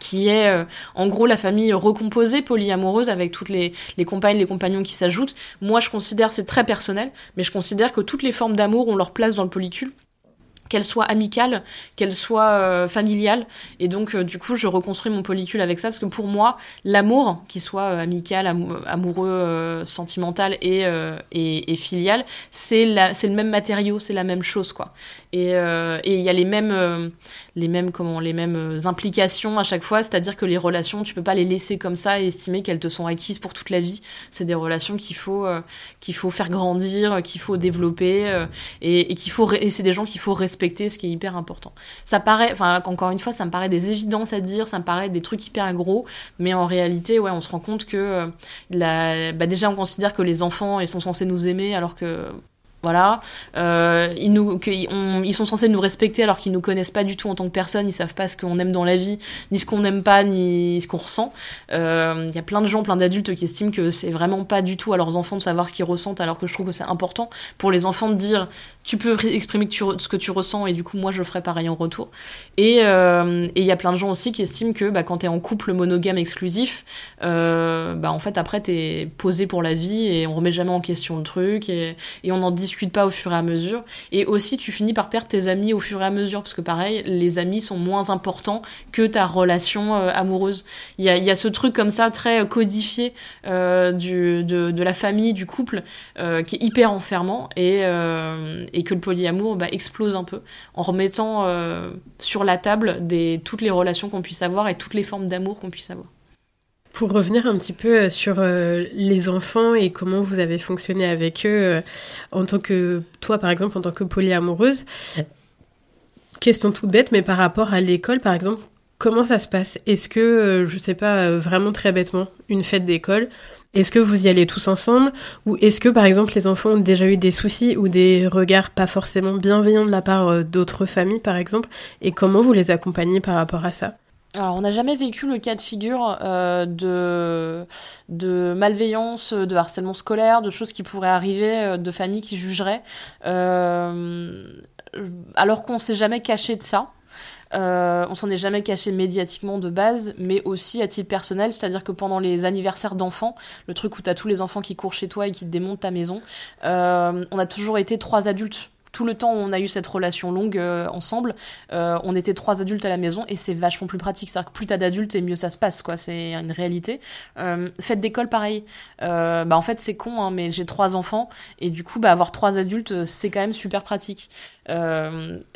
qui est euh, en gros la famille recomposée, polyamoureuse, avec toutes les, les compagnes, les compagnons qui s'ajoutent. Moi, je considère, c'est très personnel, mais je considère que toutes les formes d'amour ont leur place dans le polycule qu'elle soit amicale, qu'elle soit euh, familiale. Et donc, euh, du coup, je reconstruis mon polycule avec ça, parce que pour moi, l'amour, qu'il soit amical, amoureux, sentimental et, et, et filial, c'est le même matériau, c'est la même chose, quoi. Et il y a les mêmes, les mêmes comment les mêmes implications à chaque fois. C'est-à-dire que les relations, tu peux pas les laisser comme ça et estimer qu'elles te sont acquises pour toute la vie. C'est des relations qu'il faut qu'il faut faire grandir, qu'il faut développer et, et qu'il faut et c'est des gens qu'il faut respecter, ce qui est hyper important. Ça paraît, enfin encore une fois, ça me paraît des évidences à dire, ça me paraît des trucs hyper gros, mais en réalité, ouais, on se rend compte que la, bah déjà on considère que les enfants ils sont censés nous aimer alors que voilà, euh, ils nous, ils sont censés nous respecter alors qu'ils nous connaissent pas du tout en tant que personne. Ils savent pas ce qu'on aime dans la vie, ni ce qu'on n'aime pas, ni ce qu'on ressent. Euh, il y a plein de gens, plein d'adultes qui estiment que c'est vraiment pas du tout à leurs enfants de savoir ce qu'ils ressentent, alors que je trouve que c'est important pour les enfants de dire tu peux exprimer ce que tu ressens et du coup moi je ferai pareil en retour. Euh, et il y a plein de gens aussi qui estiment que bah, quand t'es en couple monogame exclusif, bah en fait après t'es posé pour la vie et on remet jamais en question le truc et, et on n'en discute pas au fur et à mesure. Et aussi tu finis par perdre tes amis au fur et à mesure parce que pareil les amis sont moins importants que ta relation euh, amoureuse. Il y a, ce truc comme ça très codifié du, de, la famille, du couple qui est hyper enfermant et que le polyamour bah, explose un peu en remettant euh, sur la table toutes les relations qu'on puisse avoir et toutes les formes d'amour qu'on puisse avoir. Pour revenir un petit peu euh, sur euh, les enfants et comment vous avez fonctionné avec eux en tant que toi par exemple en tant que polyamoureuse, question toute bête mais par rapport à l'école par exemple, comment ça se passe? Est-ce que je sais pas vraiment très bêtement une fête d'école est-ce que vous y allez tous ensemble? Ou est-ce que, par exemple, les enfants ont déjà eu des soucis ou des regards pas forcément bienveillants de la part euh, d'autres familles, par exemple? Et comment vous les accompagnez par rapport à ça? Alors, on n'a jamais vécu le cas de figure euh, de, de malveillance, de harcèlement scolaire, de choses qui pourraient arriver, euh, de familles qui jugeraient, alors qu'on s'est jamais caché de ça. Euh, on s'en est jamais caché médiatiquement de base, mais aussi à titre personnel, c'est-à-dire que pendant les anniversaires d'enfants, le truc où t'as tous les enfants qui courent chez toi et qui te démontent ta maison, euh, on a toujours été trois adultes tout le temps on a eu cette relation longue euh, ensemble, euh, on était trois adultes à la maison et c'est vachement plus pratique. C'est-à-dire que plus t'as d'adultes et mieux ça se passe, quoi. C'est une réalité. Euh, fête d'école, pareil. bah en fait c'est con, hein, mais j'ai trois enfants et du coup bah avoir trois adultes c'est quand même super pratique.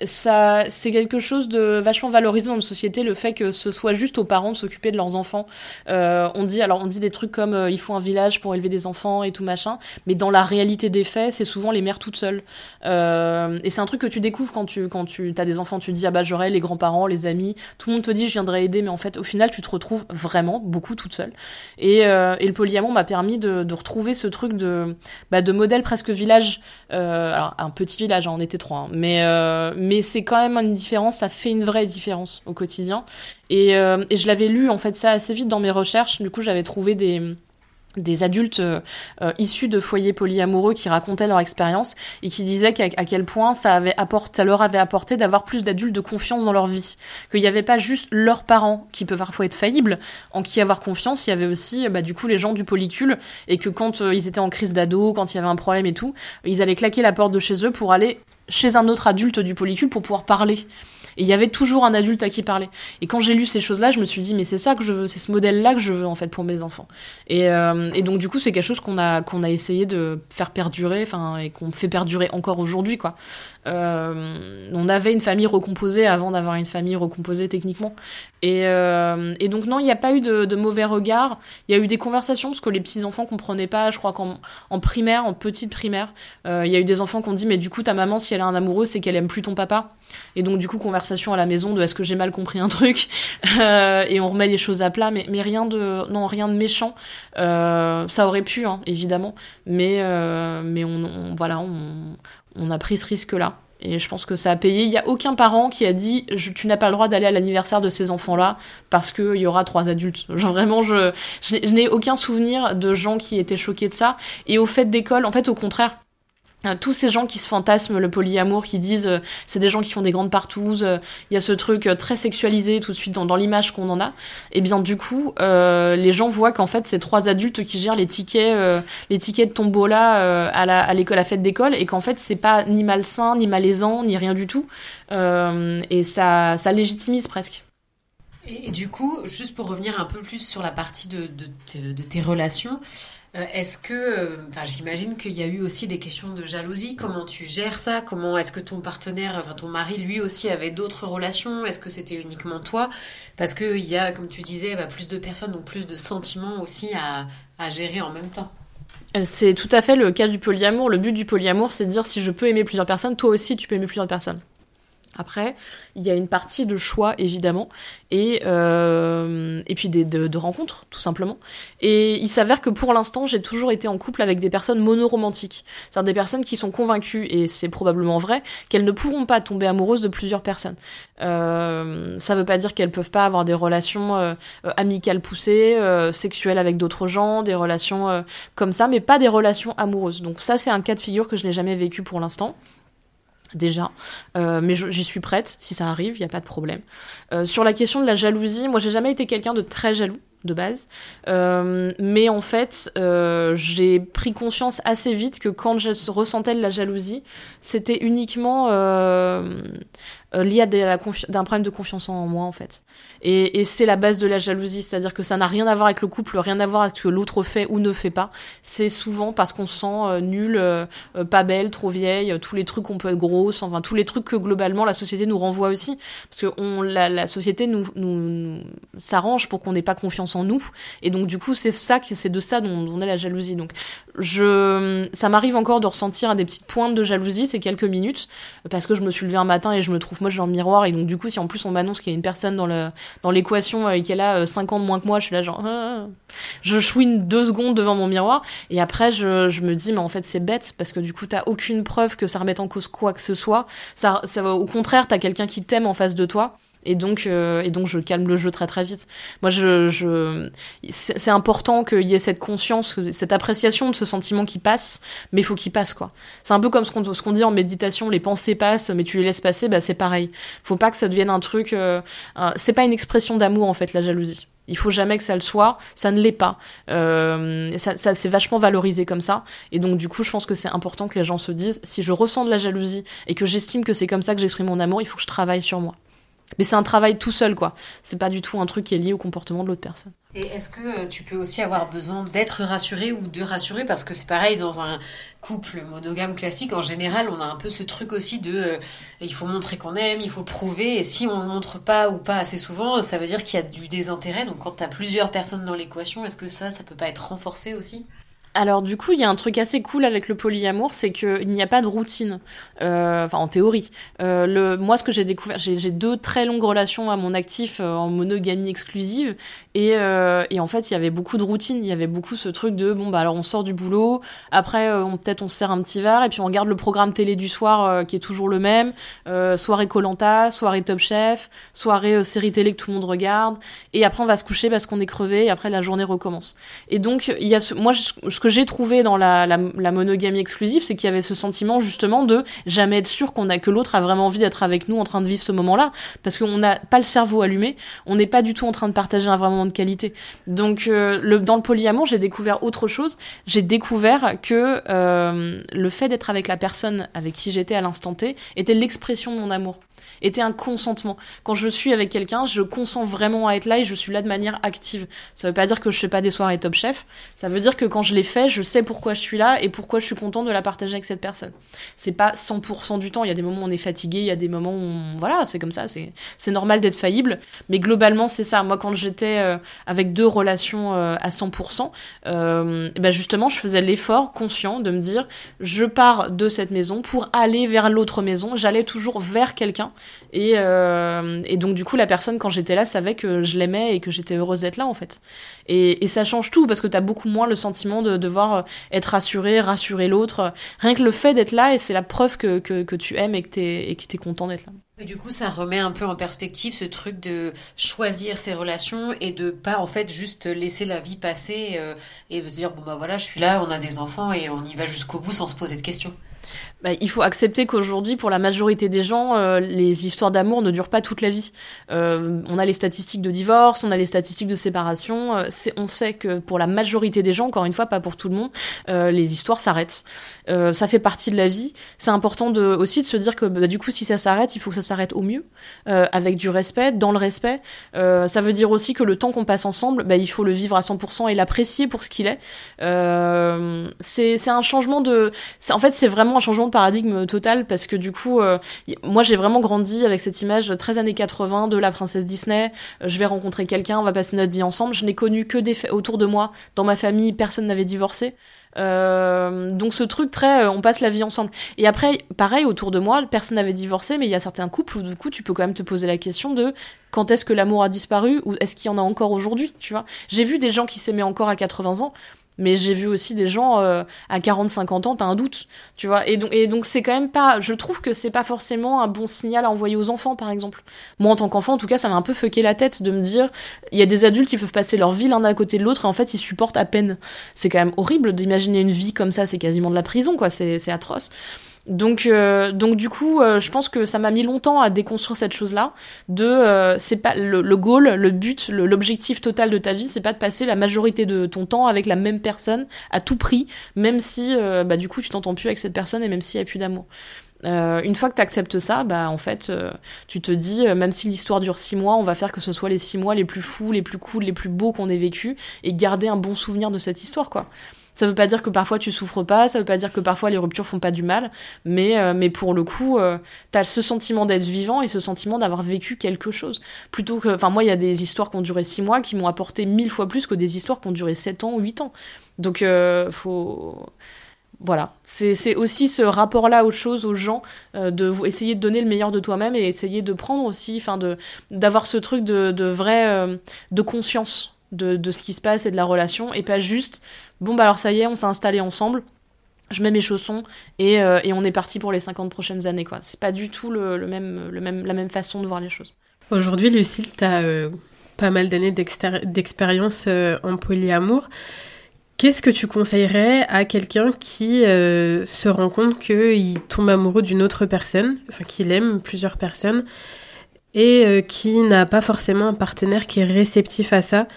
Ça c'est quelque chose de vachement valorisé dans une société le fait que ce soit juste aux parents de s'occuper de leurs enfants. on dit alors on dit des trucs comme il faut un village pour élever des enfants et tout machin, mais dans la réalité des faits c'est souvent les mères toutes seules. Euh, et c'est un truc que tu découvres quand tu quand tu as des enfants, tu te dis ah bah j'aurai les grands-parents, les amis, tout le monde te dit je viendrai aider, mais en fait au final tu te retrouves vraiment beaucoup toute seule. Et, euh, et le polyamour m'a permis de, retrouver ce truc de bah, de modèle presque village. Euh, alors un petit village, hein, on était trois, hein, mais mais c'est quand même une différence, ça fait une vraie différence au quotidien. Et, et je l'avais lu en fait ça assez vite dans mes recherches. Du coup j'avais trouvé des des adultes euh, euh, issus de foyers polyamoureux qui racontaient leur expérience et qui disaient à quel point ça avait ça leur avait apporté d'avoir plus d'adultes de confiance dans leur vie, qu'il n'y avait pas juste leurs parents qui peuvent parfois être faillibles, en qui avoir confiance, il y avait aussi bah, du coup les gens du polycule et que quand euh, ils étaient en crise d'ado, quand il y avait un problème et tout, ils allaient claquer la porte de chez eux pour aller chez un autre adulte du polycule pour pouvoir parler. Et il y avait toujours un adulte à qui parler. Et quand j'ai lu ces choses-là, je me suis dit, mais c'est ça que je veux, c'est ce modèle-là que je veux en fait pour mes enfants. Et, euh, donc du coup, c'est quelque chose qu'on a qu'on a essayé de faire perdurer, enfin, et qu'on fait perdurer encore aujourd'hui, quoi. Euh, on avait une famille recomposée avant d'avoir une famille recomposée techniquement. Et, euh, donc non, il n'y a pas eu de, mauvais regard. Il y a eu des conversations parce que les petits enfants comprenaient pas. Je crois qu'en en primaire, en petite primaire, il y a eu des enfants qui ont dit mais du coup ta maman si elle a un amoureux c'est qu'elle aime plus ton papa. Et donc du coup conversation à la maison de est-ce que j'ai mal compris un truc euh, et on remet les choses à plat. Mais, mais rien de non rien de méchant. Euh, ça aurait pu hein, évidemment, mais euh, mais on, voilà on, on a pris ce risque-là. Et je pense que ça a payé. Il n'y a aucun parent qui a dit tu n'as pas le droit d'aller à l'anniversaire de ces enfants-là parce qu'il y aura trois adultes. Vraiment, je, je n'ai aucun souvenir de gens qui étaient choqués de ça. Et au fait d'école, en fait, au contraire, tous ces gens qui se fantasment le polyamour, qui disent euh, c'est des gens qui font des grandes partouzes, euh, il y a ce truc très sexualisé tout de suite dans, dans l'image qu'on en a. Et bien du coup, les gens voient qu'en fait c'est trois adultes qui gèrent les tickets, les tickets de tombola à la à l'école, à fête d'école, et qu'en fait c'est pas ni malsain, ni malaisant, ni rien du tout. et ça ça légitimise presque. Et, du coup, juste pour revenir un peu plus sur la partie de, de, de tes relations, Euh, est-ce que, euh, enfin, j'imagine qu'il y a eu aussi des questions de jalousie. Comment tu gères ça? Comment est-ce que ton partenaire, enfin ton mari, lui aussi avait d'autres relations? Est-ce que c'était uniquement toi? Parce qu'il y a, comme tu disais, bah, plus de personnes, donc plus de sentiments aussi à, à gérer en même temps. C'est tout à fait le cas du polyamour. Le but du polyamour, c'est de dire si je peux aimer plusieurs personnes, toi aussi tu peux aimer plusieurs personnes. Après, il y a une partie de choix, évidemment, et, euh, et puis des, de, de, rencontres, tout simplement. Et il s'avère que pour l'instant, j'ai toujours été en couple avec des personnes monoromantiques. C'est-à-dire des personnes qui sont convaincues, et c'est probablement vrai, qu'elles ne pourront pas tomber amoureuses de plusieurs personnes. Euh, ça veut pas dire qu'elles peuvent pas avoir des relations euh, amicales poussées, euh, sexuelles avec d'autres gens, des relations euh, comme ça, mais pas des relations amoureuses. Donc ça, c'est un cas de figure que je n'ai jamais vécu pour l'instant déjà, euh, mais j'y suis prête, si ça arrive, il n'y a pas de problème. Euh, sur la question de la jalousie, moi j'ai jamais été quelqu'un de très jaloux de base, euh, mais en fait j'ai pris conscience assez vite que quand je ressentais de la jalousie, c'était uniquement lié à d'un problème de confiance en moi en fait. Et, et c'est la base de la jalousie, c'est-à-dire que ça n'a rien à voir avec le couple, rien à voir avec ce que l'autre fait ou ne fait pas. C'est souvent parce qu'on se sent euh, nul, euh, pas belle, trop vieille, tous les trucs qu'on peut être grosse, enfin tous les trucs que globalement la société nous renvoie aussi, parce que on, la, la société nous, nous, s'arrange pour qu'on n'ait pas confiance en nous, et donc du coup c'est ça, c'est de ça dont on a la jalousie. Donc je, ça m'arrive encore de ressentir des petites pointes de jalousie ces quelques minutes, parce que je me suis levée un matin et je me trouve moche dans le miroir, et donc du coup si en plus on m'annonce qu'il y a une personne dans le dans l'équation et qu'elle a 5 ans de moins que moi, je suis là genre ah. je chouine deux secondes devant mon miroir et après je, je me dis mais en fait c'est bête parce que du coup t'as aucune preuve que ça remette en cause quoi que ce soit. Ça, ça au contraire t'as quelqu'un qui t'aime en face de toi. Et donc, euh, et donc, je calme le jeu très très vite. Moi, je, je c'est important qu'il y ait cette conscience, cette appréciation de ce sentiment qui passe, mais il faut qu'il passe quoi. C'est un peu comme ce qu'on dit en méditation, les pensées passent, mais tu les laisses passer, bah c'est pareil. Faut pas que ça devienne un truc. Euh, c'est pas une expression d'amour en fait la jalousie. Il faut jamais que ça le soit, ça ne l'est pas. Euh, ça, ça c'est vachement valorisé comme ça. Et donc du coup, je pense que c'est important que les gens se disent, si je ressens de la jalousie et que j'estime que c'est comme ça que j'exprime mon amour, il faut que je travaille sur moi. Mais c'est un travail tout seul, quoi. C'est pas du tout un truc qui est lié au comportement de l'autre personne. Et est-ce que euh, tu peux aussi avoir besoin d'être rassuré ou de rassurer? Parce que c'est pareil, dans un couple monogame classique, en général, on a un peu ce truc aussi de euh, il faut montrer qu'on aime, il faut prouver, et si on ne le montre pas ou pas assez souvent, ça veut dire qu'il y a du désintérêt. Donc quand tu as plusieurs personnes dans l'équation, est-ce que ça, ça peut pas être renforcé aussi? Alors du coup, il y a un truc assez cool avec le polyamour, c'est qu'il n'y a pas de routine, euh, enfin en théorie. Euh, le, moi, ce que j'ai découvert, j'ai deux très longues relations à mon actif euh, en monogamie exclusive, et, euh, et, en fait, il y avait beaucoup de routine, il y avait beaucoup ce truc de bon bah alors on sort du boulot, après euh, on peut-être on se sert un petit verre, et puis on regarde le programme télé du soir euh, qui est toujours le même, soirée Colanta, soirée Top Chef, soirée série télé que tout le monde regarde, et après on va se coucher parce qu'on est crevé, et après la journée recommence. Et donc il y a ce, moi je, ce que j'ai trouvé dans la, la, la monogamie exclusive, c'est qu'il y avait ce sentiment justement de jamais être sûr qu'on a que l'autre a vraiment envie d'être avec nous en train de vivre ce moment-là, parce qu'on n'a pas le cerveau allumé, on n'est pas du tout en train de partager un vrai moment de qualité. Donc euh, le, dans le polyamour, j'ai découvert autre chose. J'ai découvert que euh, le fait d'être avec la personne avec qui j'étais à l'instant T était l'expression de mon amour était un consentement. Quand je suis avec quelqu'un, je consens vraiment à être là et je suis là de manière active. Ça veut pas dire que je fais pas des soirées top chef. Ça veut dire que quand je les fais, je sais pourquoi je suis là et pourquoi je suis contente de la partager avec cette personne. C'est pas 100% du temps. Il y a des moments où on est fatigué, il y a des moments où voilà, c'est comme ça. C'est c'est normal d'être faillible, mais globalement c'est ça. Moi, quand j'étais euh, avec deux relations euh, à 100%, euh, ben justement, je faisais l'effort conscient de me dire, je pars de cette maison pour aller vers l'autre maison. J'allais toujours vers quelqu'un et, euh, et, donc du coup, la personne quand j'étais là savait que je l'aimais et que j'étais heureuse d'être là en fait. Et, et, ça change tout parce que t'as beaucoup moins le sentiment de devoir euh, être rassuré, rassurer l'autre. Rien que le fait d'être là, et c'est la preuve que, que, tu aimes et que t'es t'es content d'être là. Du coup, ça remet un peu en perspective ce truc de choisir ses relations et de pas en fait juste laisser la vie passer euh, et se dire bon bah voilà, je suis là, on a des enfants et on y va jusqu'au bout sans se poser de questions. Bah, il faut accepter qu'aujourd'hui, pour la majorité des gens, euh, les histoires d'amour ne durent pas toute la vie. Euh, on a les statistiques de divorce, on a les statistiques de séparation. Euh, on sait que pour la majorité des gens, encore une fois, pas pour tout le monde, les histoires s'arrêtent. ça fait partie de la vie. C'est important aussi de se dire que bah, du coup, si ça s'arrête, il faut que ça s'arrête au mieux, avec du respect, dans le respect. ça veut dire aussi que le temps qu'on passe ensemble, bah, il faut le vivre à 100% et l'apprécier pour ce qu'il est. c'est un changement de... En fait, c'est vraiment un changement de paradigme total parce que du coup, euh, moi j'ai vraiment grandi avec cette image 13 années 80 de la princesse Disney. Euh, je vais rencontrer quelqu'un, on va passer notre vie ensemble. Je n'ai connu que des autour de moi, dans ma famille, personne n'avait divorcé. Euh, donc ce truc très, on passe la vie ensemble. Et après, pareil autour de moi, personne n'avait divorcé, mais il y a certains couples où du coup tu peux quand même te poser la question de quand est-ce que l'amour a disparu ou est-ce qu'il y en a encore aujourd'hui, tu vois? J'ai vu des gens qui s'aimaient encore à 80 ans. Mais j'ai vu aussi des gens euh, à 40-50 ans, t'as un doute, tu vois. Et donc, et donc c'est quand même pas. Je trouve que c'est pas forcément un bon signal à envoyer aux enfants, par exemple. Moi, en tant qu'enfant, en tout cas, ça m'a un peu fucké la tête de me dire, il y a des adultes qui peuvent passer leur vie l'un à côté de l'autre et en fait ils supportent à peine. C'est quand même horrible d'imaginer une vie comme ça. C'est quasiment de la prison, quoi. C'est atroce. Donc, euh, donc du coup, euh, je pense que ça m'a mis longtemps à déconstruire cette chose-là. De, euh, c'est pas le, le, goal, le but, l'objectif total de ta vie, c'est pas de passer la majorité de ton temps avec la même personne à tout prix, même si, bah du coup, tu t'entends plus avec cette personne et même s'il y a plus d'amour. une fois que tu acceptes ça, bah en fait, tu te dis, même si l'histoire dure six mois, on va faire que ce soit les six mois les plus fous, les plus cool, les plus beaux qu'on ait vécu, et garder un bon souvenir de cette histoire, quoi. Ça veut pas dire que parfois tu souffres pas, ça veut pas dire que parfois les ruptures font pas du mal, mais, euh, mais pour le coup, euh, t'as ce sentiment d'être vivant et ce sentiment d'avoir vécu quelque chose. Plutôt que, enfin moi, il y a des histoires qui ont duré six mois qui m'ont apporté mille fois plus que des histoires qui ont duré sept ans ou huit ans. Donc, euh, faut voilà, c'est aussi ce rapport-là aux choses, aux gens, euh, de essayer de donner le meilleur de toi-même et essayer de prendre aussi, enfin d'avoir ce truc de, de vrai, de conscience de, de, ce qui se passe et de la relation et pas juste bon bah alors ça y est, on s'est installé ensemble, je mets mes chaussons et, euh, on est parti pour les 50 prochaines années quoi. C'est pas du tout le, le, même, le même, la même façon de voir les choses. Aujourd'hui, Lucille, tu as euh, pas mal d'années d'expérience euh, en polyamour. Qu'est-ce que tu conseillerais à quelqu'un qui se rend compte qu'il tombe amoureux d'une autre personne, enfin qu'il aime plusieurs personnes, et qui n'a pas forcément un partenaire qui est réceptif à ça?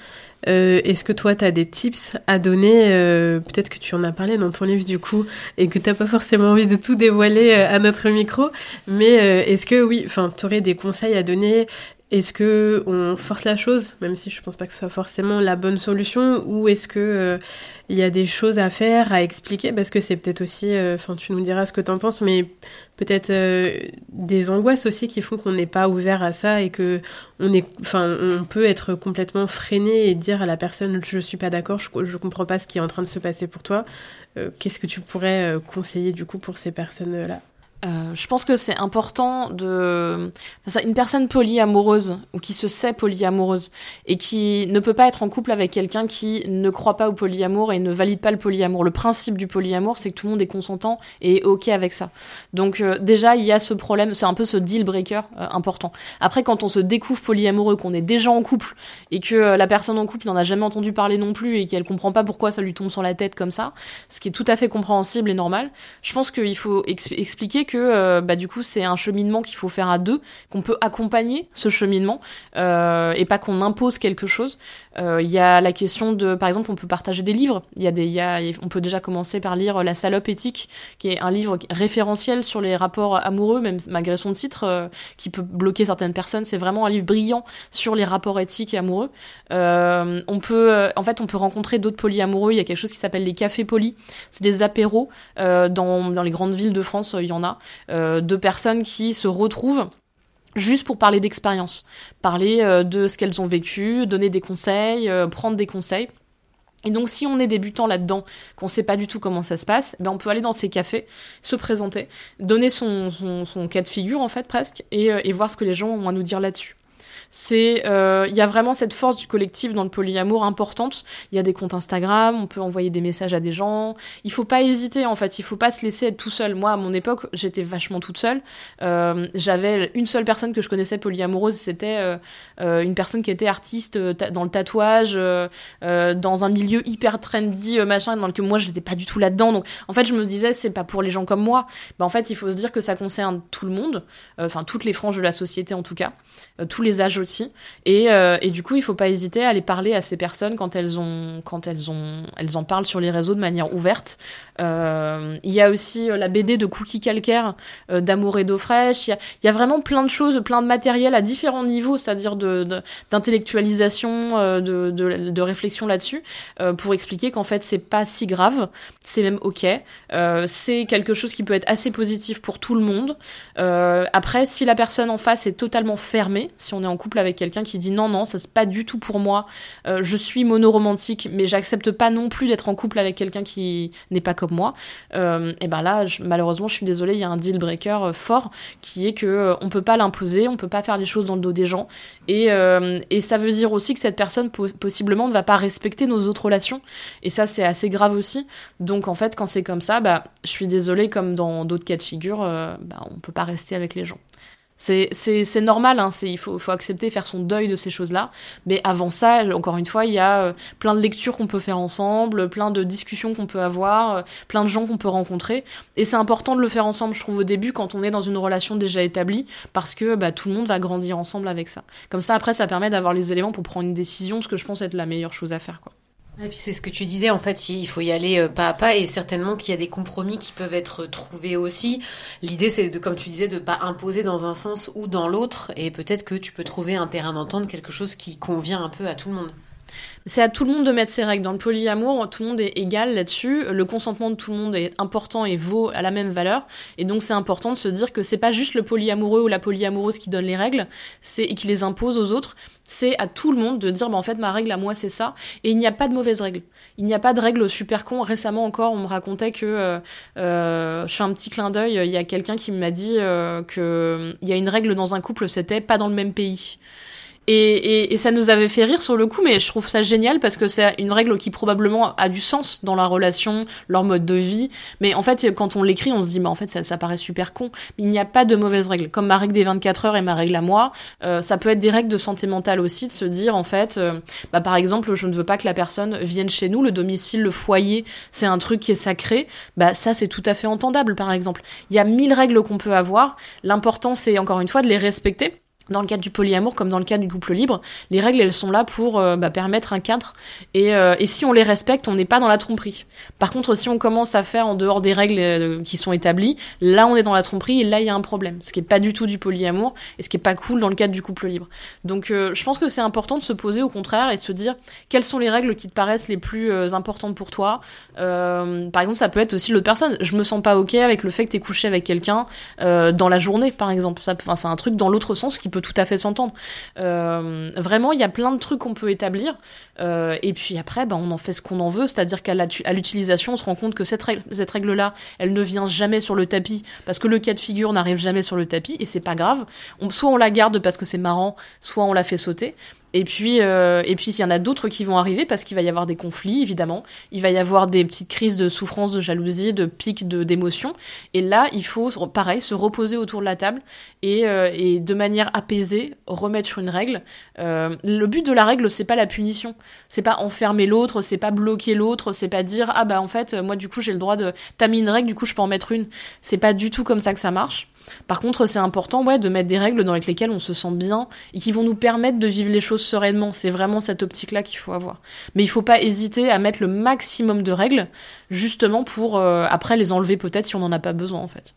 Euh, est-ce que toi, tu as des tips à donner euh, Peut-être que tu en as parlé dans ton livre du coup et que tu pas forcément envie de tout dévoiler euh, à notre micro. Mais est-ce que oui, enfin, tu aurais des conseils à donner est-ce que on force la chose, même si je pense pas que ce soit forcément la bonne solution, ou est-ce que il y a des choses à faire, à expliquer, parce que c'est peut-être aussi, enfin, tu nous diras ce que tu en penses, mais peut-être euh, des angoisses aussi qui font qu'on n'est pas ouvert à ça et que on peut être complètement freiné et dire à la personne je suis pas d'accord je, je comprends pas ce qui est en train de se passer pour toi. Euh, qu'est-ce que tu pourrais euh, conseiller du coup pour ces personnes là euh, je pense que c'est important de. Enfin, une personne polyamoureuse ou qui se sait polyamoureuse et qui ne peut pas être en couple avec quelqu'un qui ne croit pas au polyamour et ne valide pas le polyamour. Le principe du polyamour, c'est que tout le monde est consentant et est OK avec ça. Donc, euh, déjà, il y a ce problème, c'est un peu ce deal breaker euh, important. Après, quand on se découvre polyamoureux, qu'on est déjà en couple et que la personne en couple n'en a jamais entendu parler non plus et qu'elle comprend pas pourquoi ça lui tombe sur la tête comme ça, ce qui est tout à fait compréhensible et normal, je pense qu'il faut expliquer que euh, bah, du coup c'est un cheminement qu'il faut faire à deux, qu'on peut accompagner ce cheminement euh, et pas qu'on impose quelque chose. Euh, il y a la question de, par exemple, on peut partager des livres. Il y a des, y a, on peut déjà commencer par lire La salope éthique, qui est un livre référentiel sur les rapports amoureux, même malgré son titre, qui peut bloquer certaines personnes. C'est vraiment un livre brillant sur les rapports éthiques et amoureux. on peut, en fait, on peut rencontrer d'autres polyamoureux. Il y a quelque chose qui s'appelle les cafés polis. C'est des apéros dans, dans les grandes villes de France. Il y en a euh, de personnes qui se retrouvent juste pour parler d'expérience, parler euh, de ce qu'elles ont vécu, donner des conseils, euh, prendre des conseils. Et donc si on est débutant là-dedans, qu'on sait pas du tout comment ça se passe, ben on peut aller dans ces cafés, se présenter, donner son, son, cas de figure en fait presque, et, et voir ce que les gens ont à nous dire là-dessus. C'est, il y a vraiment cette force du collectif dans le polyamour importante. Il y a des comptes Instagram, on peut envoyer des messages à des gens. Il faut pas hésiter en fait, il faut pas se laisser être tout seul. Moi, à mon époque, j'étais vachement toute seule. J'avais une seule personne que je connaissais polyamoureuse, c'était une personne qui était artiste dans le tatouage, dans un milieu hyper trendy, machin, dans lequel moi je n'étais pas du tout là-dedans. Donc en fait, je me disais, c'est pas pour les gens comme moi. Bah, en fait, il faut se dire que ça concerne tout le monde, euh, enfin toutes les franges de la société en tout cas, euh, tous les aussi. Et, euh, et, du coup, il faut pas hésiter à aller parler à ces personnes quand elles ont, quand elles en parlent sur les réseaux de manière ouverte. Il y a aussi la BD de Cookie Calcaire, d'amour et d'eau fraîche. Il y, a, vraiment plein de choses, plein de matériel à différents niveaux, c'est-à-dire d'intellectualisation, de, réflexion là-dessus, pour expliquer qu'en fait c'est pas si grave, c'est même ok. c'est quelque chose qui peut être assez positif pour tout le monde. Euh, après, si la personne en face est totalement fermée, si on est en couple avec quelqu'un qui dit non, non, ça c'est pas du tout pour moi, euh, je suis monoromantique, mais j'accepte pas non plus d'être en couple avec quelqu'un qui n'est pas comme moi, euh, et ben là, malheureusement, je suis désolée, il y a un deal breaker fort qui est que on peut pas l'imposer, on peut pas faire les choses dans le dos des gens, et, et ça veut dire aussi que cette personne possiblement ne va pas respecter nos autres relations, et ça c'est assez grave aussi. Donc en fait, quand c'est comme ça, bah, je suis désolée, comme dans d'autres cas de figure, bah, on peut pas rester avec les gens. C'est normal, hein, il faut, faut, accepter, faire son deuil de ces choses-là. Mais avant ça, encore une fois, il y a euh, plein de lectures qu'on peut faire ensemble, plein de discussions qu'on peut avoir, euh, plein de gens qu'on peut rencontrer. Et c'est important de le faire ensemble, je trouve, au début, quand on est dans une relation déjà établie, parce que bah, tout le monde va grandir ensemble avec ça. Comme ça, après, ça permet d'avoir les éléments pour prendre une décision, ce que je pense être la meilleure chose à faire. Quoi. Et puis c'est ce que tu disais, en fait, il faut y aller euh, pas à pas et certainement qu'il y a des compromis qui peuvent être trouvés aussi. L'idée, c'est de, comme tu disais, de pas imposer dans un sens ou dans l'autre et peut-être que tu peux trouver un terrain d'entente, quelque chose qui convient un peu à tout le monde. C'est à tout le monde de mettre ses règles. Dans le polyamour, tout le monde est égal là-dessus. Le consentement de tout le monde est important et vaut à la même valeur. Et donc, c'est important de se dire que c'est pas juste le polyamoureux ou la polyamoureuse qui donne les règles, c'est et qui les impose aux autres. C'est à tout le monde de dire, bah, en fait, ma règle à moi, c'est ça. Et il n'y a pas de mauvaise règle. Il n'y a pas de règle super con. Récemment encore, on me racontait que, euh, euh je fais un petit clin d'œil, il y a quelqu'un qui m'a dit euh, que il y a une règle dans un couple, c'était pas dans le même pays. Et, et, ça nous avait fait rire sur le coup, mais je trouve ça génial parce que c'est une règle qui probablement a du sens dans la relation, leur mode de vie. Mais en fait, quand on l'écrit, on se dit, bah en fait, ça, ça paraît super con. Mais il n'y a pas de mauvaise règle. Comme ma règle des 24 heures et ma règle à moi, euh, ça peut être des règles de santé mentale aussi, de se dire, en fait, euh, bah par exemple, je ne veux pas que la personne vienne chez nous, le domicile, le foyer, c'est un truc qui est sacré. Bah ça, c'est tout à fait entendable, par exemple. Il y a mille règles qu'on peut avoir. L'important, c'est encore une fois de les respecter dans le cadre du polyamour comme dans le cadre du couple libre, les règles elles sont là pour euh, bah, permettre un cadre et, euh, et, si on les respecte, on n'est pas dans la tromperie. Par contre, si on commence à faire en dehors des règles euh, qui sont établies, là on est dans la tromperie et là il y a un problème, ce qui est pas du tout du polyamour et ce qui est pas cool dans le cadre du couple libre. Donc je pense que c'est important de se poser au contraire et de se dire quelles sont les règles qui te paraissent les plus importantes pour toi. par exemple, ça peut être aussi l'autre personne. Je me sens pas ok avec le fait que t'es couché avec quelqu'un dans la journée, par exemple. Ça, c'est un truc dans l'autre sens qui peut tout à fait s'entendre. Euh, vraiment, il y a plein de trucs qu'on peut établir. Euh, et puis après, ben, on en fait ce qu'on en veut. C'est-à-dire qu'à l'utilisation, on se rend compte que cette règle-là, elle ne vient jamais sur le tapis parce que le cas de figure n'arrive jamais sur le tapis et c'est pas grave. soit on la garde parce que c'est marrant, soit on la fait sauter. Et puis, euh, et puis, il y en a d'autres qui vont arriver parce qu'il va y avoir des conflits, évidemment. Il va y avoir des petites crises de souffrance, de jalousie, de pics d'émotions. Et là, il faut, pareil, se reposer autour de la table et, euh, et de manière apaisée remettre une règle. Euh, le but de la règle, c'est pas la punition. C'est pas enfermer l'autre, c'est pas bloquer l'autre, c'est pas dire ah bah en fait moi du coup j'ai le droit de t'as mis une règle, du coup je peux en mettre une. C'est pas du tout comme ça que ça marche. Par contre, c'est important ouais, de mettre des règles dans lesquelles on se sent bien et qui vont nous permettre de vivre les choses sereinement. C'est vraiment cette optique-là qu'il faut avoir. Mais il faut pas hésiter à mettre le maximum de règles, justement pour euh, après les enlever peut-être si on n'en a pas besoin en fait.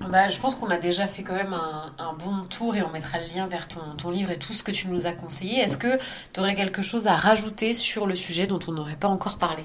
Bah, je pense qu'on a déjà fait quand même un, bon tour et on mettra le lien vers ton, livre et tout ce que tu nous as conseillé. Est-ce que tu aurais quelque chose à rajouter sur le sujet dont on n'aurait pas encore parlé?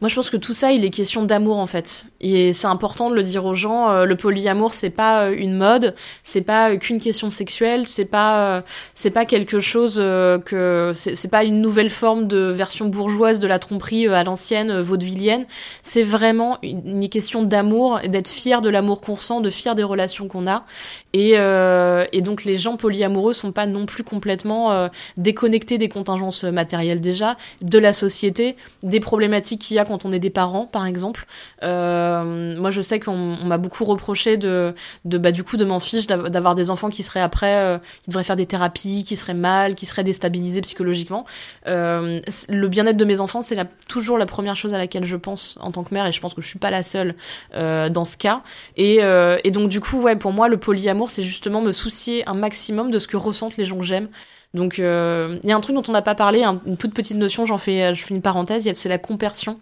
Moi, je pense que tout ça, il est question d'amour en fait. Et c'est important de le dire aux gens. Euh, le polyamour, c'est pas euh, une mode, c'est pas euh, qu'une question sexuelle, c'est pas, c'est pas quelque chose que, c'est pas une nouvelle forme de version bourgeoise de la tromperie à l'ancienne, vaudevillienne. C'est vraiment une, question d'amour, d'être fier de l'amour qu'on ressent, de fier des relations qu'on a. Et, et donc, les gens polyamoureux sont pas non plus complètement déconnectés des contingences matérielles déjà, de la société, des problématiques qu'il y a quand on est des parents, par exemple. Euh, moi, je sais qu'on m'a beaucoup reproché de, bah, du coup, de m'en fiche d'avoir des enfants qui seraient après, euh, qui devraient faire des thérapies, qui seraient mal, qui seraient déstabilisés psychologiquement. Euh, le bien-être de mes enfants, c'est toujours la première chose à laquelle je pense en tant que mère, et je pense que je suis pas la seule dans ce cas. Et, et donc, du coup, ouais, pour moi, le polyamour, c'est justement me soucier un maximum de ce que ressentent les gens que j'aime. Donc euh, il y a un truc dont on n'a pas parlé, une toute petite notion, j'en fais, je fais une parenthèse, c'est la compersion.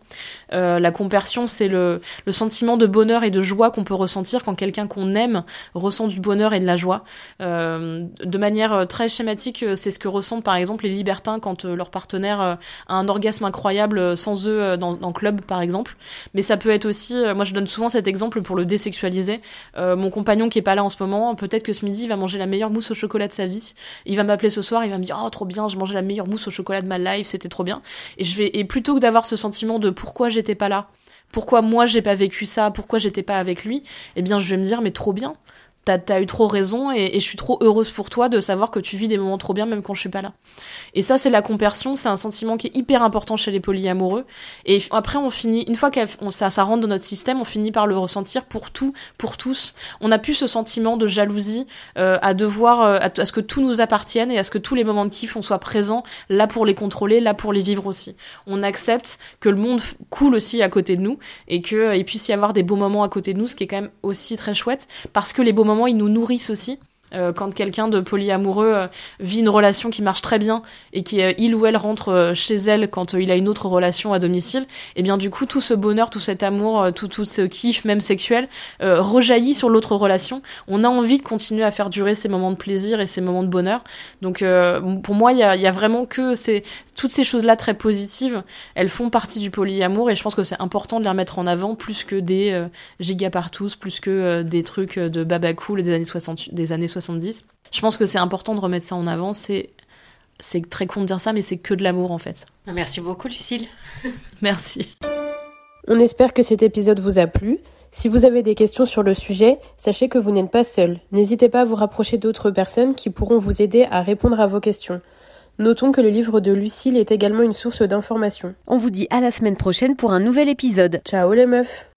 Euh, la compersion, c'est le, le, sentiment de bonheur et de joie qu'on peut ressentir quand quelqu'un qu'on aime ressent du bonheur et de la joie. Euh, de manière euh, très schématique, euh, c'est ce que ressentent par exemple les libertins quand leur partenaire a un orgasme incroyable sans eux dans, dans club par exemple. Mais ça peut être aussi, moi je donne souvent cet exemple pour le désexualiser. mon compagnon qui est pas là en ce moment, peut-être que ce midi il va manger la meilleure mousse au chocolat de sa vie. Il va m'appeler ce soir il va me dire oh trop bien, je mangeais la meilleure mousse au chocolat de ma life, c'était trop bien. Et je vais et plutôt que d'avoir ce sentiment de pourquoi j'étais pas là, pourquoi moi j'ai pas vécu ça, pourquoi j'étais pas avec lui, eh bien je vais me dire mais trop bien t'as as eu trop raison et, je suis trop heureuse pour toi de savoir que tu vis des moments trop bien même quand je suis pas là. Et ça, c'est la compersion, c'est un sentiment qui est hyper important chez les polyamoureux. Et après, on finit, une fois que ça, ça rentre dans notre système, on finit par le ressentir pour tout, pour tous. On n'a plus ce sentiment de jalousie euh, à devoir, euh, à, ce que tout nous appartienne et à ce que tous les moments de kiff, on soit présents là pour les contrôler, là pour les vivre aussi. On accepte que le monde coule aussi à côté de nous et qu'il euh, puisse y avoir des beaux moments à côté de nous, ce qui est quand même aussi très chouette parce que les beaux moments ils nous nourrissent aussi. Euh, quand quelqu'un de polyamoureux euh, vit une relation qui marche très bien et qui euh, il ou elle rentre chez elle quand il a une autre relation à domicile, et eh bien du coup tout ce bonheur, tout cet amour, tout tout ce kiff même sexuel rejaillit sur l'autre relation. On a envie de continuer à faire durer ces moments de plaisir et ces moments de bonheur. Donc pour moi il y a, y a, vraiment que c'est toutes ces choses là très positives, elles font partie du polyamour et je pense que c'est important de les remettre en avant plus que des giga partous, plus que des trucs de baba cool des années 60 des années 60 70. Je pense que c'est important de remettre ça en avant. C'est c'est très con de dire ça, mais c'est que de l'amour en fait. Merci beaucoup, Lucille. Merci. On espère que cet épisode vous a plu. Si vous avez des questions sur le sujet, sachez que vous n'êtes pas seul. N'hésitez pas à vous rapprocher d'autres personnes qui pourront vous aider à répondre à vos questions. Notons que le livre de Lucille est également une source d'information. On vous dit à la semaine prochaine pour un nouvel épisode. Ciao les meufs